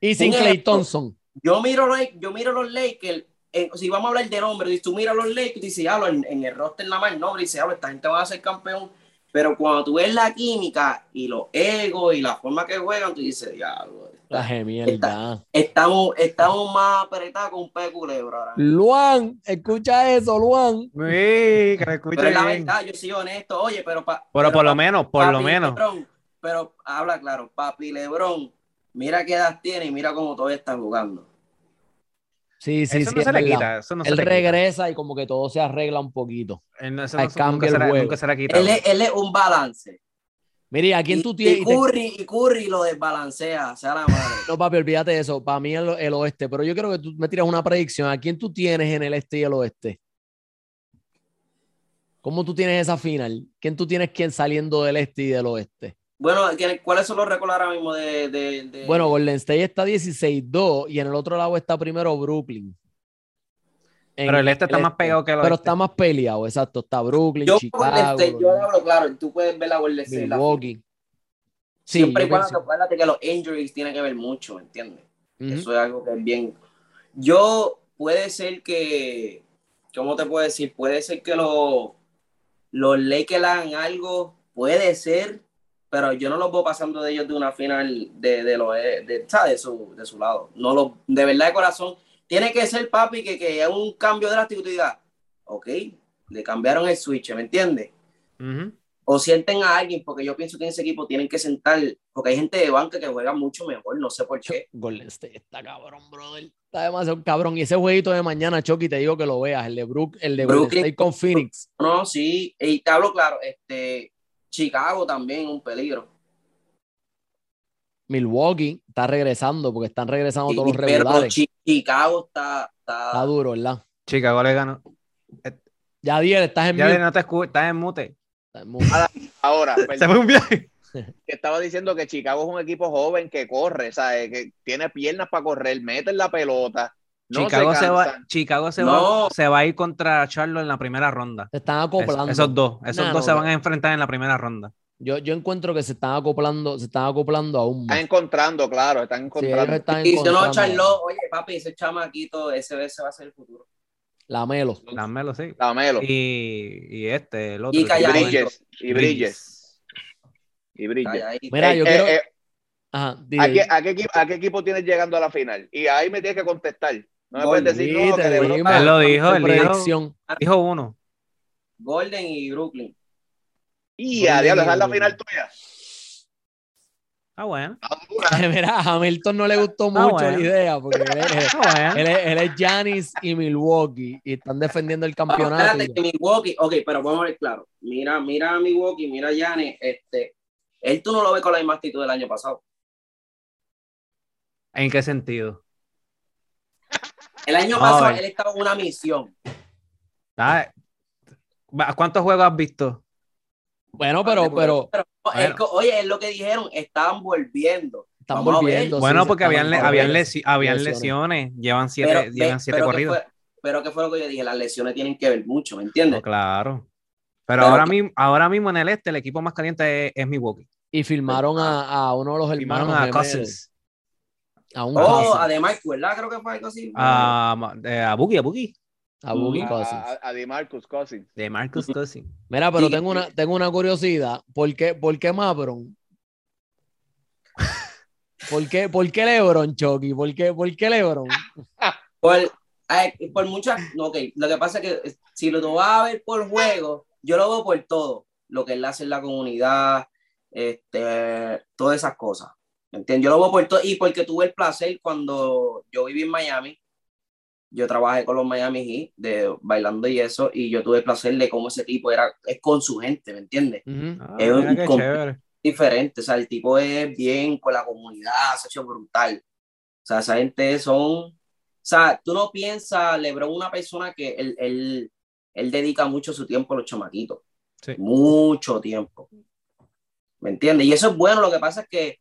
Y sin Clay. Thompson. Yo miro, los- yo miro los Lakers. eh, si vamos a hablar de nombre, si tú miras los Lakers, dices, hablo en, en el roster nada más nombre, dices, hablo, esta gente va a ser campeón. Pero cuando tú ves la química y los egos y la forma que juegan, tú dices, diablo. La gemierda. Estamos, estamos más apretados con un pez de culebra ahora. Luan, escucha eso, Luan. Sí, que me escuche Pero es la verdad, yo soy honesto. Oye, pero, pa- Pero por lo menos, por lo menos. Lebrón, pero habla claro, papi Lebrón, mira qué edad tiene y mira cómo todavía está jugando. Sí, sí, eso sí. no se le quita. Eso no se Él le quita. regresa y como que todo se arregla un poquito. Él no- eso no se- nunca el se le- nunca se le ha quitado. Él es, él es un balance. Mire, ¿a quién y, tú tienes? y Curry, y Curry lo desbalancea, sea la madre. *laughs* No, papi, olvídate de eso. Para mí el, el oeste. Pero yo quiero que tú me tiras una predicción. ¿A quién tú tienes en el este y el oeste? ¿Cómo tú tienes esa final? ¿Quién tú tienes quién saliendo del este y del oeste? Bueno, ¿quién- ¿cuáles son los récords ahora mismo de, de- de- Bueno, Golden State está 16-2 y en el otro lado está primero Brooklyn. En Pero el este está el más pegado que el Pero oeste. está más peleado, exacto. Está Brooklyn, yo, Chicago, Golden State, yo hablo claro, tú puedes ver la Golden State. la- Milwaukee. Sí, siempre y cuando acuérdate que los injuries tienen que ver mucho, ¿me entiendes? Eso es algo que es bien. Yo puede ser que, ¿cómo te puedo decir? Puede ser que los, los Lakers hagan algo, puede ser, pero yo no los veo pasando de ellos de una final de, de, lo, de, ¿sabes? de, su, de su lado. No lo, de verdad de corazón. Tiene que ser, papi, que, que es un cambio drástico y tú digas, ok, le cambiaron el switch, ¿me entiendes? O sienten a alguien, porque yo pienso que en ese equipo tienen que sentar, porque hay gente de banca que juega mucho mejor, no sé por qué. *laughs* Golden State está cabrón, brother. Está demasiado cabrón. Y ese jueguito de mañana, Chucky, te digo que lo veas, el de Brook, el de Golden Brooklyn. State con Phoenix. No, sí, y te hablo claro, este, Chicago también un peligro. Milwaukee está regresando porque están regresando Y- todos los regulares. Chi- Chicago está, Está está, duro, ¿verdad? Chicago le ganó. Ya, Diel, estás en Ya mute. no te escucho, estás en mute. Estás en mute. Ahora, *laughs* Se fue un viaje. *laughs* que estaba diciendo que Chicago es un equipo joven que corre, ¿sabes? Que tiene piernas para correr, mete en la pelota. No Chicago, se se, va. Chicago se, No. va, se va a ir contra Charlotte en la primera ronda. Se están Es- acoplando. esos dos, esos Nah, dos no, se van a enfrentar en la primera ronda. Yo, yo encuentro que se están acoplando, se están acoplando aún Están más. encontrando, claro, están Sí, encontrando. ellos están y si no. Charlotte, oye, papi, ese chamaquito, ese, ese va a ser el futuro. La Melo. Dámelo, sí. Lamelo. Y, y este, el otro. Y. Bridges. Y Bridges. Y Bridges. Mira, yo eh, quiero. eh, Ajá, ¿a, qué, a qué equipo, ¿A qué equipo tienes llegando a la final? Y ahí me tienes que contestar. No me puedes decir, no, que Él lo dijo, él dijo, dijo uno. Golden y Brooklyn. Y a diablo, esa es la final tuya. Ah, bueno. *laughs* Mira, a Hamilton no le gustó Ah, mucho bueno. la idea porque él es, *laughs* Ah, bueno. él es, él es Giannis y Milwaukee y están defendiendo el campeonato. espérate, que Milwaukee, ok, pero vamos a ver claro. Mira, mira a Milwaukee, mira a Giannis, este, él tú no lo ves con la misma actitud del año pasado. ¿En qué sentido? El año A pasado él estaba en una misión. Ah, ¿Cuántos juegos has visto? Bueno, pero, pero Pero, Bueno. es que, oye, es lo que dijeron, estaban volviendo. están a volviendo. bueno, porque habían, habían, lesi- habían lesiones. lesiones. Llevan siete, Pero, llevan siete pero, ¿qué corridos. fue, pero ¿qué fue lo que yo dije? Las lesiones tienen que ver mucho, ¿me No, entiendes? claro. Pero, Pero ahora, que- mismo, ahora mismo en el este, el equipo más caliente es, es Milwaukee. Y firmaron a, a uno de los Firmaron hermanos a Cousins. A un Oh, Cousins, además, ¿verdad? Creo que fue algo así. A, eh, a Boogie, a Boogie. A Boogie a- Cousins. a, a DeMarcus Cousins. De Marcus *laughs* Cousins. Mira, pero Sí. tengo una, tengo una curiosidad. ¿Por qué, por qué Mabron? ¿Por qué, por qué Lebron, Chucky? ¿Por qué, por qué Lebron? *laughs* Por, ay, por muchas. Ok, lo que pasa es que eh, si lo vas a ver por juego, yo lo veo por todo. Lo que él hace en la comunidad, este, todas esas cosas. ¿Me entiendes? Yo lo veo por todo. Y porque tuve el placer cuando yo viví en Miami. Yo trabajé con los Miami Heat, de bailando y eso, y yo tuve el placer de cómo ese tipo era, es con su gente, ¿me entiendes? Ujú. Ah, Es un mira qué com- chévere. diferente, o sea, el tipo es bien con la comunidad, se ha hecho brutal. O sea, esa gente son, o sea, tú no piensas, Lebron, una persona que él, él, él dedica mucho su tiempo a los chamaquitos, Sí. mucho tiempo. ¿Me entiendes? Y eso es bueno, lo que pasa es que,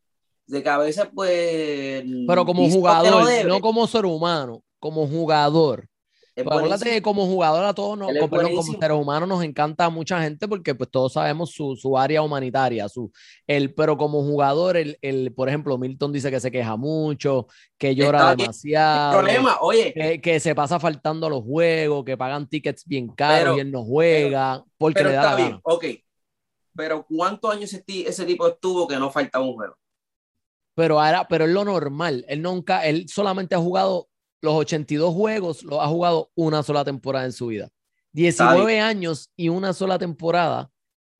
de que a veces, pues... Pero como jugador, no no como ser humano, como jugador. Es Pues acuérdate que como jugador a todos nos, como, perdón, como seres humanos nos encanta a mucha gente porque pues todos sabemos su, su área humanitaria, su, el, pero como jugador, el, el, por ejemplo, Milton dice que se queja mucho, que llora Está demasiado, problema, oye, que, que se pasa faltando a los juegos, que pagan tickets bien caros Pero- y él no juega porque pero le da está la bien, gana. ok. Pero ¿cuántos años ese, ti- ese tipo estuvo que no faltaba un juego? Pero, era, pero es lo normal, él nunca, él solamente ha jugado los 82 juegos, los ha jugado una sola temporada en su vida. 19 años y una sola temporada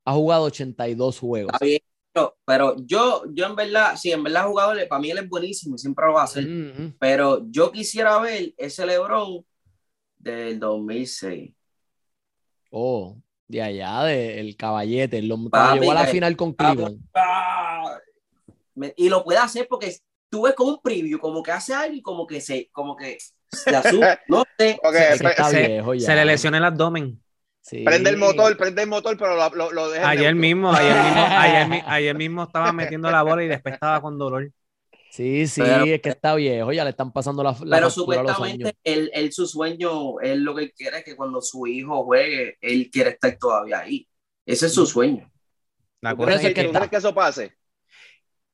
ha jugado 82 juegos. Está bien, pero, pero yo, yo en verdad, sí, en verdad jugador, para mí él es buenísimo y siempre lo va a hacer. Ujú. Pero yo quisiera ver ese LeBron del 2006. Oh, de allá, del caballete, lo Papi, llegó a la que- final con. Cleveland. Ah, y lo puede hacer porque tú ves como un preview, como que hace algo y como que se, como que se asusta, *laughs* no sé. Ok, Es que pre- está se- le lesiona el abdomen. Sí. prende el motor, prende el motor, pero lo, lo, lo deja Ayer mismo, ayer mismo, *laughs* ayer, mi- ayer mismo estaba metiendo la bola y después estaba con dolor. Sí, sí, Pero- es que está viejo, ya le están pasando la, la Pero a los supuestamente él, él su sueño, él lo que quiere es que cuando su hijo juegue, él quiere estar todavía ahí. Ese es su sueño. La ¿Tú cosa crees es que, que tú está- crees que eso pase?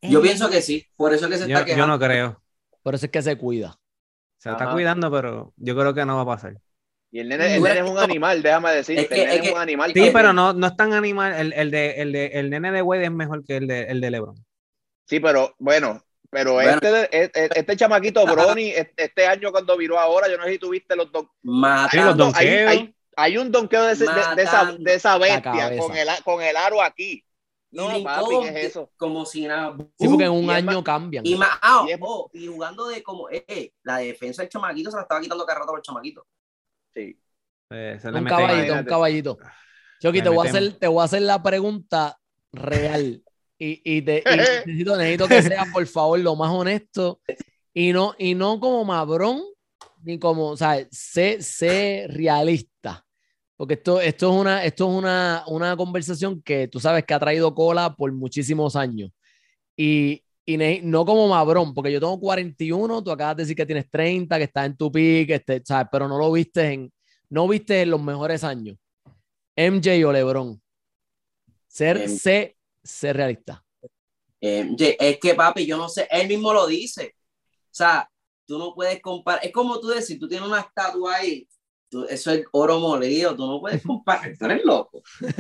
Yo pienso que sí, por eso es que se yo, está yo quejando. no creo. Por eso es que se cuida. Se está cuidando, pero yo creo que no va a pasar. Y el nene, el nene es un animal, déjame decirte. Es que- el nene es un animal. Sí, cabrón. pero no, no es tan animal. El, el de, el, de, el nene de Wade es mejor que el de, el de LeBron. Sí, pero bueno, pero Bueno. Este, de- este, este chamaquito Brony, este, año cuando viró ahora, yo no sé si tuviste los dos. Sí, los Matando. don- hay, donkeos. hay, Hay un donqueo de, ese- de- de esa, Matando. de esa bestia el, con el aro aquí. No, y papi, ¿qué es eso? Como si nada. Sí, porque en un y año cambian. Y, más, ah, Y es- oh, y jugando de como, eh, eh, la defensa del chamaquito se la estaba quitando cada rato al chamaquito. Sí. Eh, se le Un caballito, un caballito. Chucky, Le te voy, a hacer, te voy a hacer la pregunta real. Y, y te, y *laughs* necesito, necesito que sea, por favor, lo más honesto. Y no, y no como mabrón, ni como, o sea, sé, sé realista. Porque esto, esto es, una, esto es una, una conversación que tú sabes que ha traído cola por muchísimos años. Y, y ne- no como mabrón, porque yo tengo 41, tú acabas de decir que tienes 30, que estás en tu pick, este, ¿sabes? pero no lo viste en, no viste en los mejores años. MJ o LeBron. Ser, sé, ser realista. Ye- es que, papi, yo no sé, él mismo lo dice. O sea, tú no puedes comparar. Es como tú decir, tú tienes una estatua ahí, tú- eso es oro molido, tú no puedes comparar. Tú eres loco. *laughs*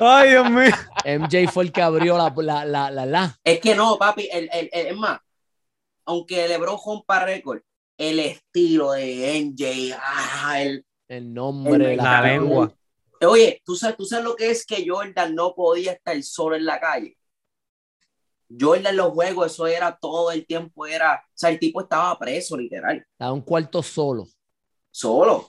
Ay, Dios mío. MJ fue el que abrió la, la, la, la, la. Es que no, papi, el, el- el- es más, aunque LeBron rompa récord, el estilo de NJ, ah, el, el nombre, El- la, La lengua. Oye, ¿tú sabes, tú sabes lo que es que Jordan no podía estar solo en la calle. Jordan en los juegos, eso era todo el tiempo, era, o sea, el tipo estaba preso, literal, da un cuarto solo. solo.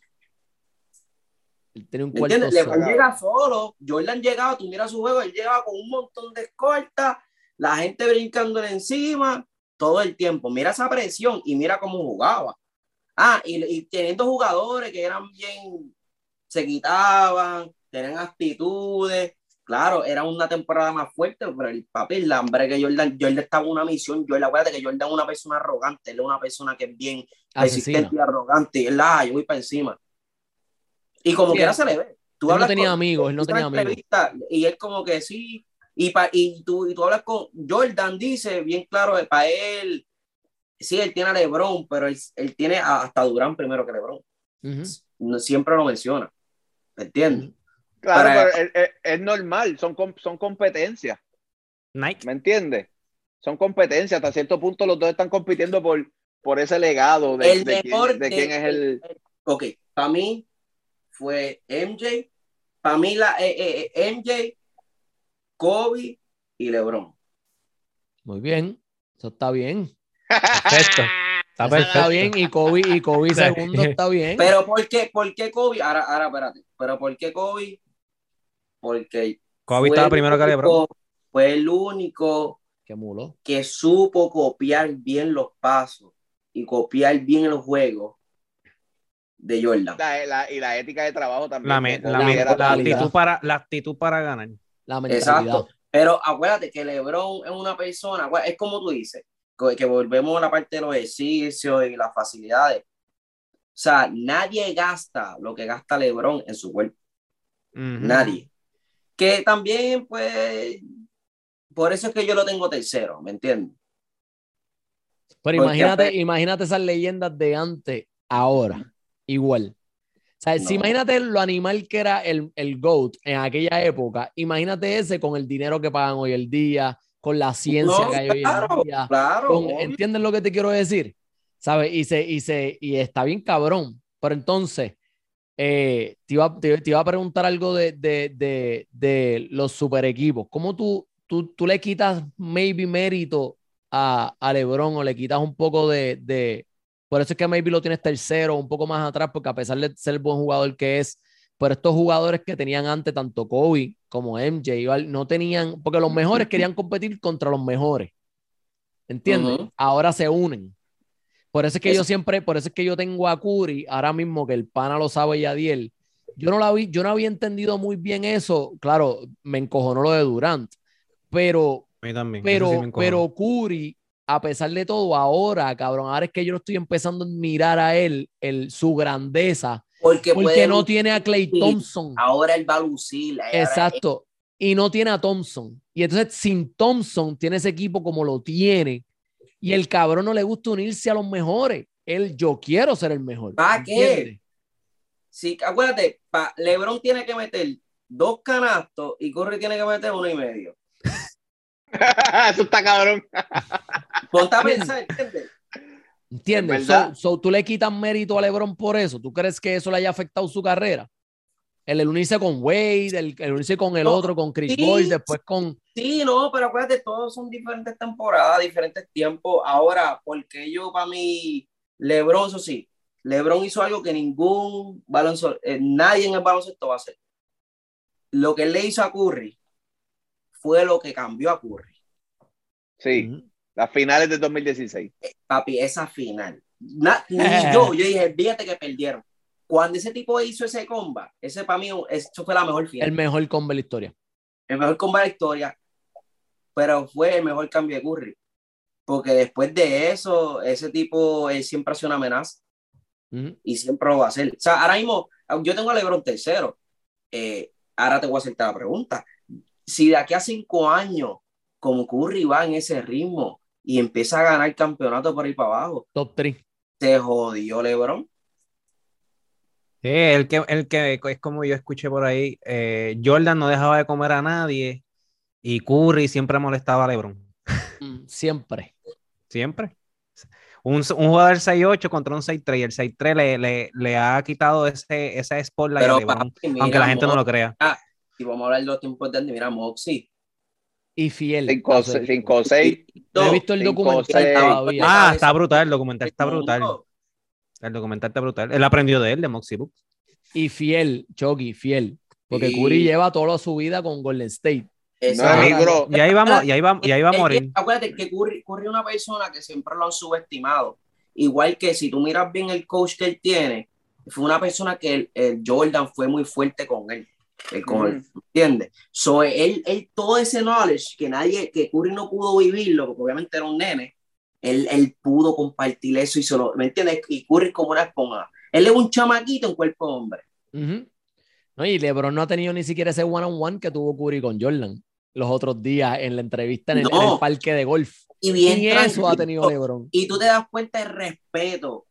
Él tenía un ¿Me cuarto entiendes? solo. LeBron llega solo, Jordan llegaba, tú miras su juego, él llegaba con un montón de escoltas, la gente brincándole encima, todo el tiempo. Mira esa presión y mira cómo jugaba. Ah, y, y teniendo jugadores que eran bien, se quitaban, tenían actitudes. Claro, era una temporada más fuerte, pero el papi, el hambre que Jordan, Jordan estaba en una misión, Jordan, acuérdate que Jordan es una persona arrogante, él es una persona que es bien resistente y arrogante, y él, ah, yo voy para encima. Y como Sí, quiera se le ve. Tú Él no tenía con- amigos, él no tenía amigos. Y él como que sí, y, pa- y, tú, y tú hablas con Jordan, dice bien claro, para él, sí, él tiene a Lebron, pero él, él tiene a- hasta Durán primero que Lebron. No, siempre lo menciona. ¿Me entiendes? Claro, Para- pero es, es- es normal, son, son competencias, Nike. ¿me entiendes? Son competencias, hasta cierto punto los dos están compitiendo por, por ese legado de, el de mejor quién, de quién es el... Ok, para mí fue MJ, para mí la eh, eh, eh, MJ, Kobe y LeBron. Muy bien. Eso está bien. *laughs* Perfecto. Está Eso perfecto. está bien. Y Kobe, y Kobe *laughs* segundo está bien. Pero ¿por qué, por qué Kobe? Ahora, ahora, espérate. Pero ¿por qué Kobe? Porque Kobe fue estaba el primero que LeBron. único- Fue el único Qué mulo. que supo copiar bien los pasos y copiar bien el juego de Jordan. La- la- y la ética de trabajo también. La, me- actitud para, la actitud para ganar. La. Exacto. Pero acuérdate que LeBron es una persona, es como tú dices, que, que volvemos a la parte de los ejercicios y las facilidades. O sea, nadie gasta lo que gasta LeBron en su cuerpo. Nadie. Que también, pues, por eso es que yo lo tengo tercero, ¿me entiendes? Pero Porque, imagínate, imagínate esas leyendas de antes, ahora, igual. O sea, si imagínate lo animal que era el, el GOAT en aquella época, imagínate ese con el dinero que pagan hoy el día, con la ciencia No, que hay hoy claro, en día. claro. con-. ¿Entiendes lo que te quiero decir? ¿Sabes? Y, se, y, se, y está bien cabrón. Pero entonces, eh, te, iba, te, te iba a preguntar algo de, de, de, de los super equipos. ¿Cómo tú, tú, tú le quitas maybe mérito a, a LeBron o le quitas un poco de. Por eso es que maybe lo tienes tercero, un poco más atrás, porque a pesar de ser el buen jugador que es, pero estos jugadores que tenían antes, tanto Kobe como MJ, no tenían, porque los mejores querían competir contra los mejores. ¿Entiendes? Ahora se unen. Por eso es que yo siempre, por eso es que yo tengo a Curry, ahora mismo que el pana lo sabe y Adiel. Yo no la vi, yo no había entendido muy bien eso. Claro, me encojonó lo de Durant, pero, A mí también. eso pero, sí pero Curry, a pesar de todo, ahora, cabrón, ahora es que yo lo estoy empezando a admirar a él, el, su grandeza, Porque, porque puede no tiene a Clay. Thompson. Ahora él va a lucir. Exacto. Y no tiene a Thompson. Y entonces, sin Thompson, tiene ese equipo como lo tiene. Y el cabrón no le gusta unirse a los mejores. Él, yo quiero ser el mejor. ¿Pa' qué? Sí, acuérdate, pa- LeBron tiene que meter dos canastos y Curry tiene que meter uno y medio. *laughs* Eso está cabrón. Ponte a pensar, ¿entiendes? So, tú le quitas mérito a LeBron por eso. ¿Tú crees que eso le haya afectado su carrera? El, el unirse con Wade, el, el unirse con el No, otro, con Chris sí. Bosh, después con. Sí, no, pero acuérdate, todos son diferentes temporadas, diferentes tiempos. Ahora, porque yo para mí, LeBron, eso sí, LeBron hizo algo que ningún baloncesto, eh, nadie en el baloncesto va a hacer. Lo que él le hizo a Curry fue lo que cambió a Curry. Sí, las finales de 2016. Papi, esa final. Na- ni yo, yo dije, fíjate que perdieron. Cuando ese tipo hizo ese comba, ese para mí, eso fue la mejor final. El mejor combo de la historia. el mejor comba de la historia, pero fue el mejor cambio de Curry. Porque después de eso, ese tipo él siempre ha sido una amenaza Ujú. y siempre lo va a hacer. O sea, ahora mismo, yo tengo a LeBron tercero. Eh, ahora te voy a hacerte la pregunta. Si de aquí a cinco años, como Curry va en ese ritmo y empieza a ganar campeonato por ahí para abajo, Top 3. se jodió LeBron. Sí, el que, el que es como yo escuché por ahí, eh, Jordan no dejaba de comer a nadie y Curry siempre molestaba a LeBron. Mm, Siempre. Siempre. Un, un jugador 6-8 contra un 6-3 y el 6-3 le, le, le ha quitado ese, esa spotlight a Pero LeBron, papi, mira, aunque la gente no lo crea. Si vamos a hablar de los tiempos de antes, mira, Moxie. Y fiel. 5 a su equipo. 6. No he visto el documental todavía. Ah, está brutal, el documental está brutal. El documental está brutal. Él aprendió de él, de Moxie Book. Y fiel, Chucky, fiel. Porque Sí. Curry lleva toda su vida con Golden State. Y ahí vamos, y ahí va, y ahí va a morir. acuérdate que Curry, Curry es una persona que siempre lo han subestimado. Igual que si tú miras bien el coach que él tiene, fue una persona que el, el Jordan fue muy fuerte con él. el- con él, ¿entiendes? So, él, él, todo ese knowledge que nadie, que Curry no pudo vivirlo, porque obviamente era un nene, él, él pudo compartir eso y solo, ¿me entiendes? Y Curry como una esponja. Él es un chamaquito en cuerpo de hombre. Ujú. No, y LeBron no ha tenido ni siquiera ese one-on-one que tuvo Curry con Jordan los otros días en la entrevista en el, No. en el parque de golf. Y bien Ni eso ha tenido LeBron. y tú te das cuenta del respeto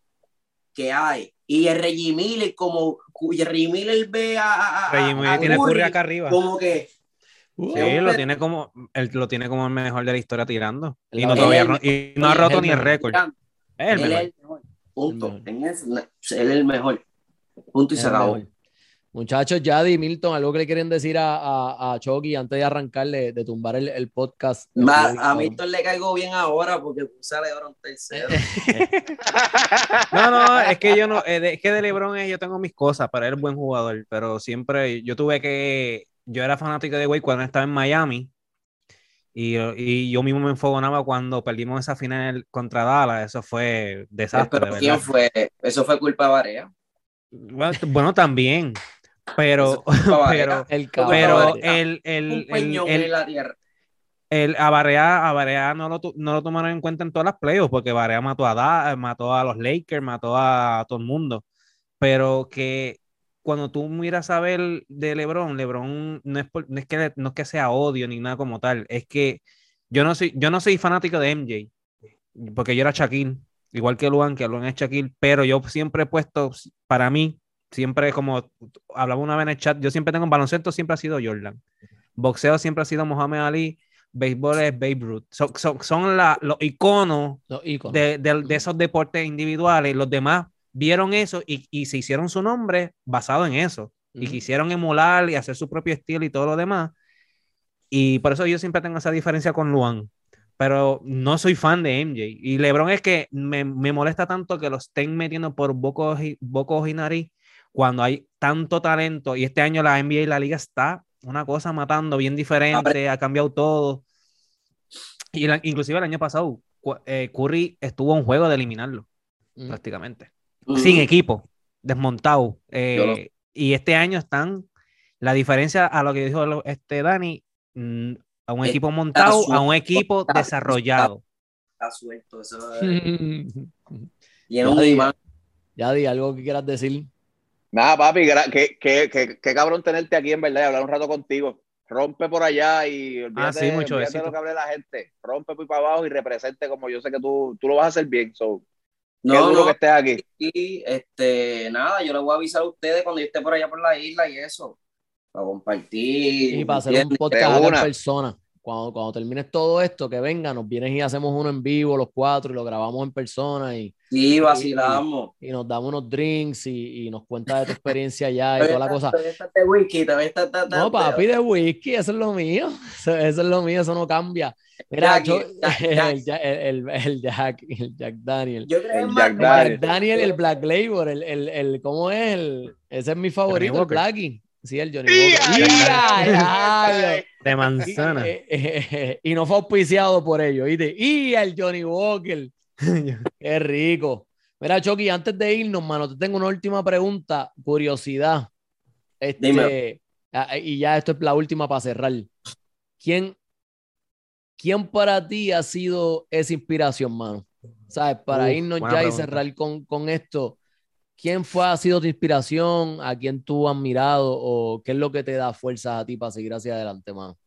que hay. Y el Reggie Miller, como y el Reggie Miller ve a, a, a- Reggie a Miller tiene Curry Curry acá arriba. como que Uh, Sí, lo tiene como, él lo tiene como el mejor de la historia tirando. Y no, todavía y ha roto ni el récord. Es el él mejor. es el mejor. Punto. Él es el mejor. Punto y se el acabó. mejor. Muchachos, Yadi y Milton, algo que le quieren decir a, a, a Chucky antes de arrancarle, de tumbar el, el podcast. Ma- a Milton le caigo bien ahora porque puse a LeBron tercero. *laughs* No, no, es que yo no, eh, es que de LeBron es, yo tengo mis cosas, pero él es buen jugador, pero siempre yo tuve que, yo era fanático de Wade cuando estaba en Miami y, y yo mismo me enfogonaba cuando perdimos esa final contra Dallas, eso fue desastre, Pero ¿quién fue? Eso fue culpa de Varea. Bueno, bueno, también, pero, *laughs* pero. El pero el, el, el, el- a Barea, a Barea no, lo, no lo tomaron en cuenta en todas las playoffs porque Barea mató a, Da- mató a los Lakers, mató a, todo el mundo. Pero que cuando tú miras a ver de LeBron, LeBron no es, por- no es, que, no es que sea odio ni nada como tal, es que yo no soy, yo no soy fanático de MJ, porque yo era Shaquille, igual que Luan, que Luan es Shaquille, pero yo siempre he puesto, para mí, siempre como hablaba una vez en el chat, yo siempre tengo un baloncesto, siempre ha sido Jordan. Boxeo siempre ha sido Muhammad Ali, béisbol es Babe Ruth. Son, son, son la- los iconos Los íconos. de, de- de esos deportes individuales. Los demás vieron eso y, y se hicieron su nombre basado en eso. Y Ujú. quisieron emular y hacer su propio estilo y todo lo demás. Y por eso yo siempre tengo esa diferencia con Luan. Pero no soy fan de MJ. Y LeBron es que me, me molesta tanto que lo estén metiendo por bocos y, bocos y nariz cuando hay tanto talento. Y este año la NBA y la liga está una cosa matando bien diferente, ha cambiado todo. Y la- inclusive el año pasado, eh, Curry estuvo a un juego de eliminarlo, Ujú. prácticamente. Sin equipo, desmontado. eh, lo- Y este año están, la diferencia a lo que dijo este Dani, mm, a un Está equipo montado, a un equipo está desarrollado. Está suelto. Eso es- *laughs* y en Ya un imán. Yadi, algo que quieras decir. Nada, papi, qué, qué, qué, qué cabrón tenerte aquí en verdad y hablar un rato contigo. Rompe por allá y olvídate, Ah, sí, mucho olvídate lo que hable la gente. Rompe por para abajo y represente como yo sé que tú, tú lo vas a hacer bien. So, qué No, duro no, que estés aquí. y este, nada, yo les voy a avisar a ustedes cuando yo esté por allá por la isla y eso, para compartir. Y para hacer un podcast una. persona. cuando, cuando termines todo esto, que venga, nos vienes y hacemos uno en vivo los cuatro y lo grabamos en persona y, Sí, vacilamos. y nos damos unos drinks y, y nos cuentas de tu experiencia allá y toda la cosa. De whisky, todavía está- está- está- No, papi, de whisky, eso es lo mío. *laughs* Eso, eso es lo mío, eso no cambia. Mira, Jackie, yo- *laughs* Jack- el, el, el- el Jack, el Jack Daniel. Yo creo que El Jack Daniel. Jack Daniel, el Black Label, el, el, el- ¿cómo es? El, ese es mi favorito, el. Blackie. Sí, el Johnny. Walker. *laughs* De Y, manzana. eh, eh, eh, y no fue auspiciado por ellos, ¿viste? Y el Johnny Walker. *laughs* Qué rico. Mira, Chucky, antes de irnos, mano, te tengo una última pregunta, curiosidad. Este, ah, y ya esto es la última para cerrar. ¿Quién, ¿Quién para ti ha sido esa inspiración, mano? ¿Sabes? Para Uf, irnos ya y pregunta. cerrar con, con esto, ¿quién fue, ha sido tu inspiración? ¿A quién tú has mirado? ¿O qué es lo que te da fuerza a ti para seguir hacia adelante, mano?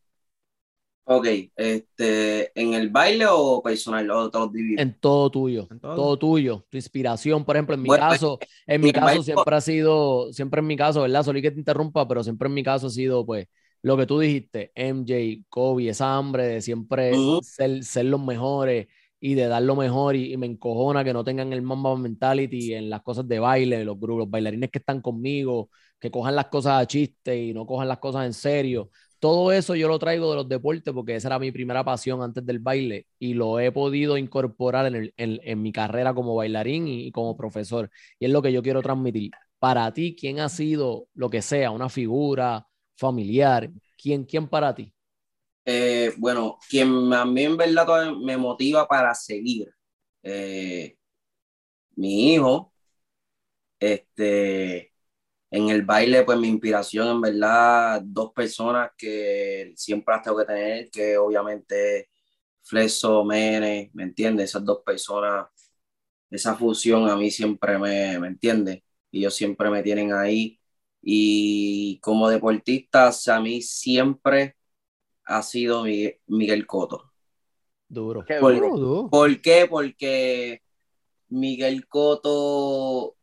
Ok, este, ¿en el baile o personal? O. En todo tuyo, En todo. todo tuyo, tu inspiración, por ejemplo, en mi Bueno, caso, en mi caso baile- siempre ha sido, siempre en mi caso, ¿verdad? Solí que te interrumpa, pero siempre en mi caso ha sido, pues, lo que tú dijiste, MJ, Kobe, esa hambre de siempre Ujú. ser, ser los mejores y de dar lo mejor y, y me encojona que no tengan el Mamba mentality en las cosas de baile, los grupos, los bailarines que están conmigo, que cojan las cosas a chiste y no cojan las cosas en serio. Todo eso yo lo traigo de los deportes porque esa era mi primera pasión antes del baile y lo he podido incorporar en, el- en- en mi carrera como bailarín y, y como profesor. Y es lo que yo quiero transmitir. Para ti, ¿quién ha sido lo que sea, una figura familiar? ¿Quién, quién para ti? Eh, bueno, quien a mí en verdad me motiva para seguir, eh, mi hijo, este, en el baile, pues mi inspiración en verdad, dos personas que siempre las tengo que tener, que obviamente Fleso, Mene, ¿me entiendes? Esas dos personas, esa fusión a mí siempre me, ¿me entiendes? Y ellos siempre me tienen ahí. Y como deportistas, a mí siempre ha sido Miguel, Miguel Cotto. Duro. Qué Por- duro. ¿Por qué? Porque Miguel Cotto,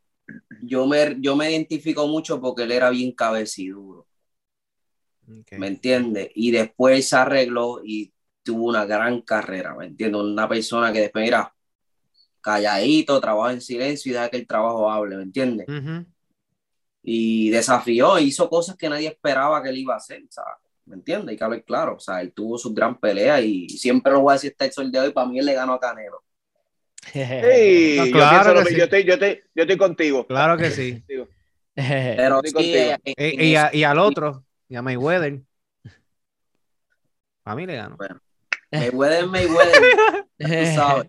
yo me, yo me identifico mucho porque él era bien cabeciduro, Ok. ¿me entiendes? Y después se arregló y tuvo una gran carrera, ¿me entiendes? Una persona que después, mira, calladito, trabaja en silencio y deja que el trabajo hable, ¿me entiendes? Ujú. Y desafió, hizo cosas que nadie esperaba que él iba a hacer, ¿sabes? ¿Me entiendes? Hay que hablar claro, o sea, él tuvo su gran pelea y siempre lo voy a decir hasta el sol de hoy, para mí él le ganó a Canelo. Sí, No, yo claro pienso lo que mi- sí. yo, estoy, yo, estoy, yo estoy contigo. Claro que sí. Pero Estoy sí, contigo. en Eh, y, eso- a- y al otro, y a Mayweather. A mí le ganó. Mayweather, Mayweather, tú *laughs* sabes,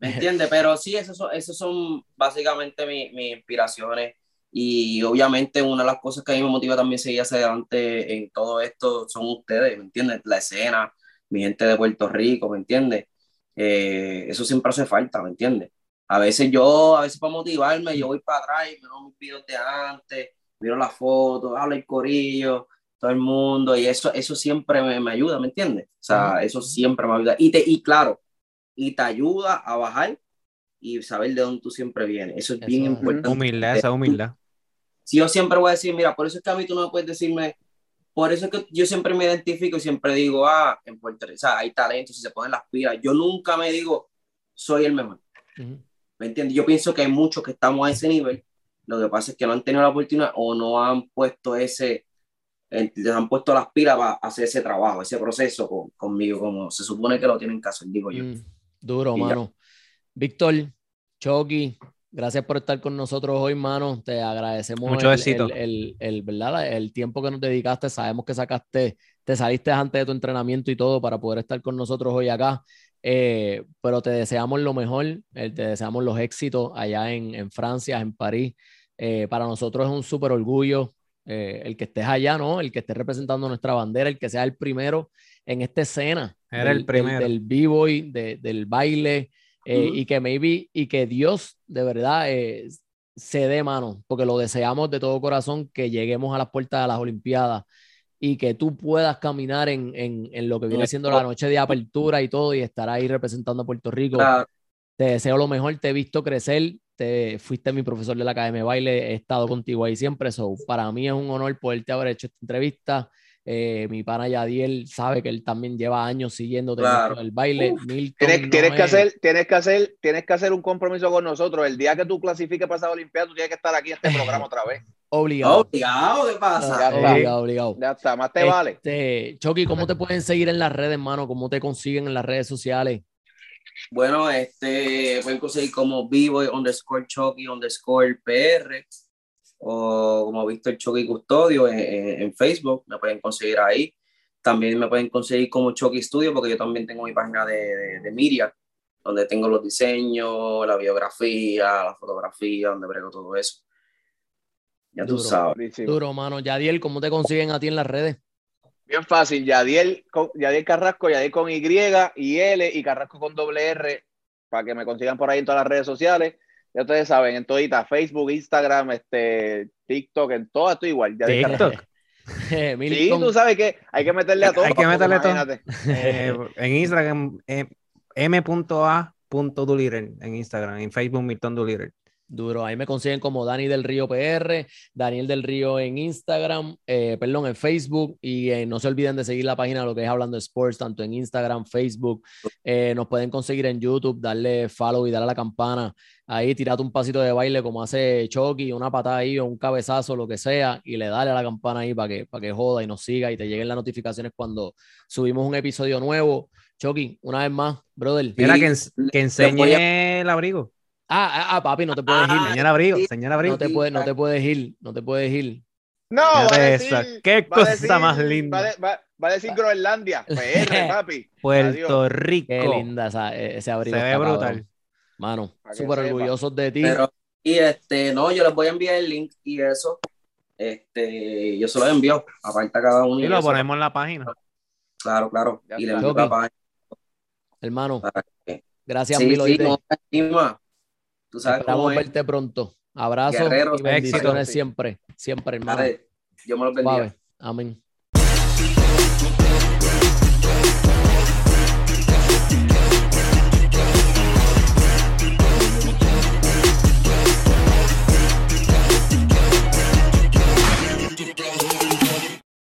¿me entiendes? Pero sí, esos son, esos son básicamente mi- mis inspiraciones y obviamente una de las cosas que a mí me motiva también seguir hacia adelante en todo esto son ustedes, ¿me entiendes? La escena, mi gente de Puerto Rico, ¿me entiendes? Eh, eso siempre hace falta, ¿me entiendes? A veces yo, a veces para motivarme, yo voy para atrás y miro mis videos de antes, miro las fotos, hablo el corillo, todo el mundo, y eso, eso siempre me, me ayuda, ¿me entiendes? O sea, eso siempre me ayuda. Y, te, y claro, y te ayuda a bajar y saber de dónde tú siempre vienes. Eso es bien Eso. importante. Humildad, esa humildad. Si yo siempre voy a decir, mira, por eso es que a mí tú no me puedes decirme, por eso es que yo siempre me identifico y siempre digo, ah, en Puerto Rico, o sea, hay talento, si se ponen las pilas. Yo nunca me digo, soy el mejor. Ujú. ¿Me entiendes? Yo pienso que hay muchos que estamos a ese nivel. Lo que pasa es que no han tenido la oportunidad o no han puesto ese, eh, les han puesto las pilas para hacer ese trabajo, ese proceso con- conmigo, como se supone que lo tienen que hacer, digo yo. Mm, duro, Y ya. mano. Víctor, Chucky, gracias por estar con nosotros hoy, mano. Te agradecemos Mucho el, el, el- el, ¿verdad? el tiempo que nos dedicaste. Sabemos que sacaste, te saliste antes de tu entrenamiento y todo para poder estar con nosotros hoy acá. Eh, pero te deseamos lo mejor, eh, te deseamos los éxitos allá en, en Francia, en París. Eh, para nosotros es un súper orgullo eh, el que estés allá, ¿no? El que estés representando nuestra bandera, el que sea el primero en esta escena. Era el del- primero. Del, del b-boy, de- del baile, eh, Ujú. y que maybe, y que Dios de verdad eh, se dé mano, porque lo deseamos de todo corazón, que lleguemos a las puertas de las Olimpiadas y que tú puedas caminar en, en, en lo que viene siendo la noche de apertura y todo y estar ahí representando a Puerto Rico. Claro. Te deseo lo mejor, te he visto crecer, te fuiste mi profesor de la Academia de Baile, he estado contigo ahí siempre, so, para mí es un honor poderte haber hecho esta entrevista. Eh, mi pana Yadiel sabe que él también lleva años siguiendo Claro. el baile. Milton Tienes, que hacer, tienes que hacer, tienes que hacer un compromiso con nosotros. El día que tú clasifiques para esa Olimpiada, tú tienes que estar aquí en este programa otra vez. *laughs* obligado. Obligado, ¿qué Ya pasa? está. obligado, obligado. Ya está, más te vale. Este, Chucky, ¿cómo te pueden seguir en las redes, hermano? ¿Cómo te consiguen en las redes sociales? Bueno, este, pueden conseguir como vivo underscore Chucky underscore PR o como Víctor Chucky Custodio en, Facebook, me pueden conseguir ahí. También me pueden conseguir como Chucky Studio porque yo también tengo mi página de, de, de media, donde tengo los diseños, la biografía, la fotografía, donde brego todo eso. Ya tú sabes. Duro, mano. Yadiel, ¿cómo te consiguen a ti en las redes? Bien fácil, Yadiel, con- Yadiel Carrasco, Yadiel con Y y L y Carrasco con doble R, para que me consigan por ahí en todas las redes sociales. Ya ustedes saben, en todita, Facebook, Instagram, este, TikTok, en todo esto igual. Carrasco. TikTok. *laughs* Eh, Sí, tú sabes que hay que meterle a todo. hay que meterle todo. imagínate. Eh, *laughs* en Instagram, eh, en Instagram, en Facebook Milton Duliter. Duro, ahí me consiguen como Dani del Río PR, Daniel del Río en Instagram, eh, perdón, en Facebook y eh, no se olviden de seguir la página de lo que es Hablando Sports, tanto en Instagram, Facebook, eh, nos pueden conseguir en YouTube, darle follow y darle a la campana, ahí tirate un pasito de baile como hace Chucky, una patada ahí o un cabezazo, lo que sea, y le dale a la campana ahí para que, para que joda y nos siga y te lleguen las notificaciones cuando subimos un episodio nuevo. Chucky, una vez más, brother. Mira, que, ens- enseñe el abrigo. Ah, ah, ah, papi, no te puedes Ah, ir. Señor abrigo, sí. señor abrigo. No te, puedes, no te puedes ir, no te puedes ir. No, va a decir, qué va a cosa decir- más linda. Va, de- va- va a decir Groenlandia, PR, *laughs* papi. Puerto Adiós. Rico. Qué linda esa- e- ese abrigo. Se ve está brutal. cabrón. Mano, súper orgullosos de ti. Pero, y este, no, yo les voy a enviar el link y eso. Este, yo se los envío, aparte a cada uno. Y y lo eso. ponemos en la página. Claro, claro. Ya y le envío la página. Hermano, gracias Sí, mil. sí, no, encima. Tú sabes Esperamos cómo es. verte pronto. Abrazos Guerreros, y bendiciones éxito. siempre, siempre, hermano. Dale, Dios me los bendiga. Amén.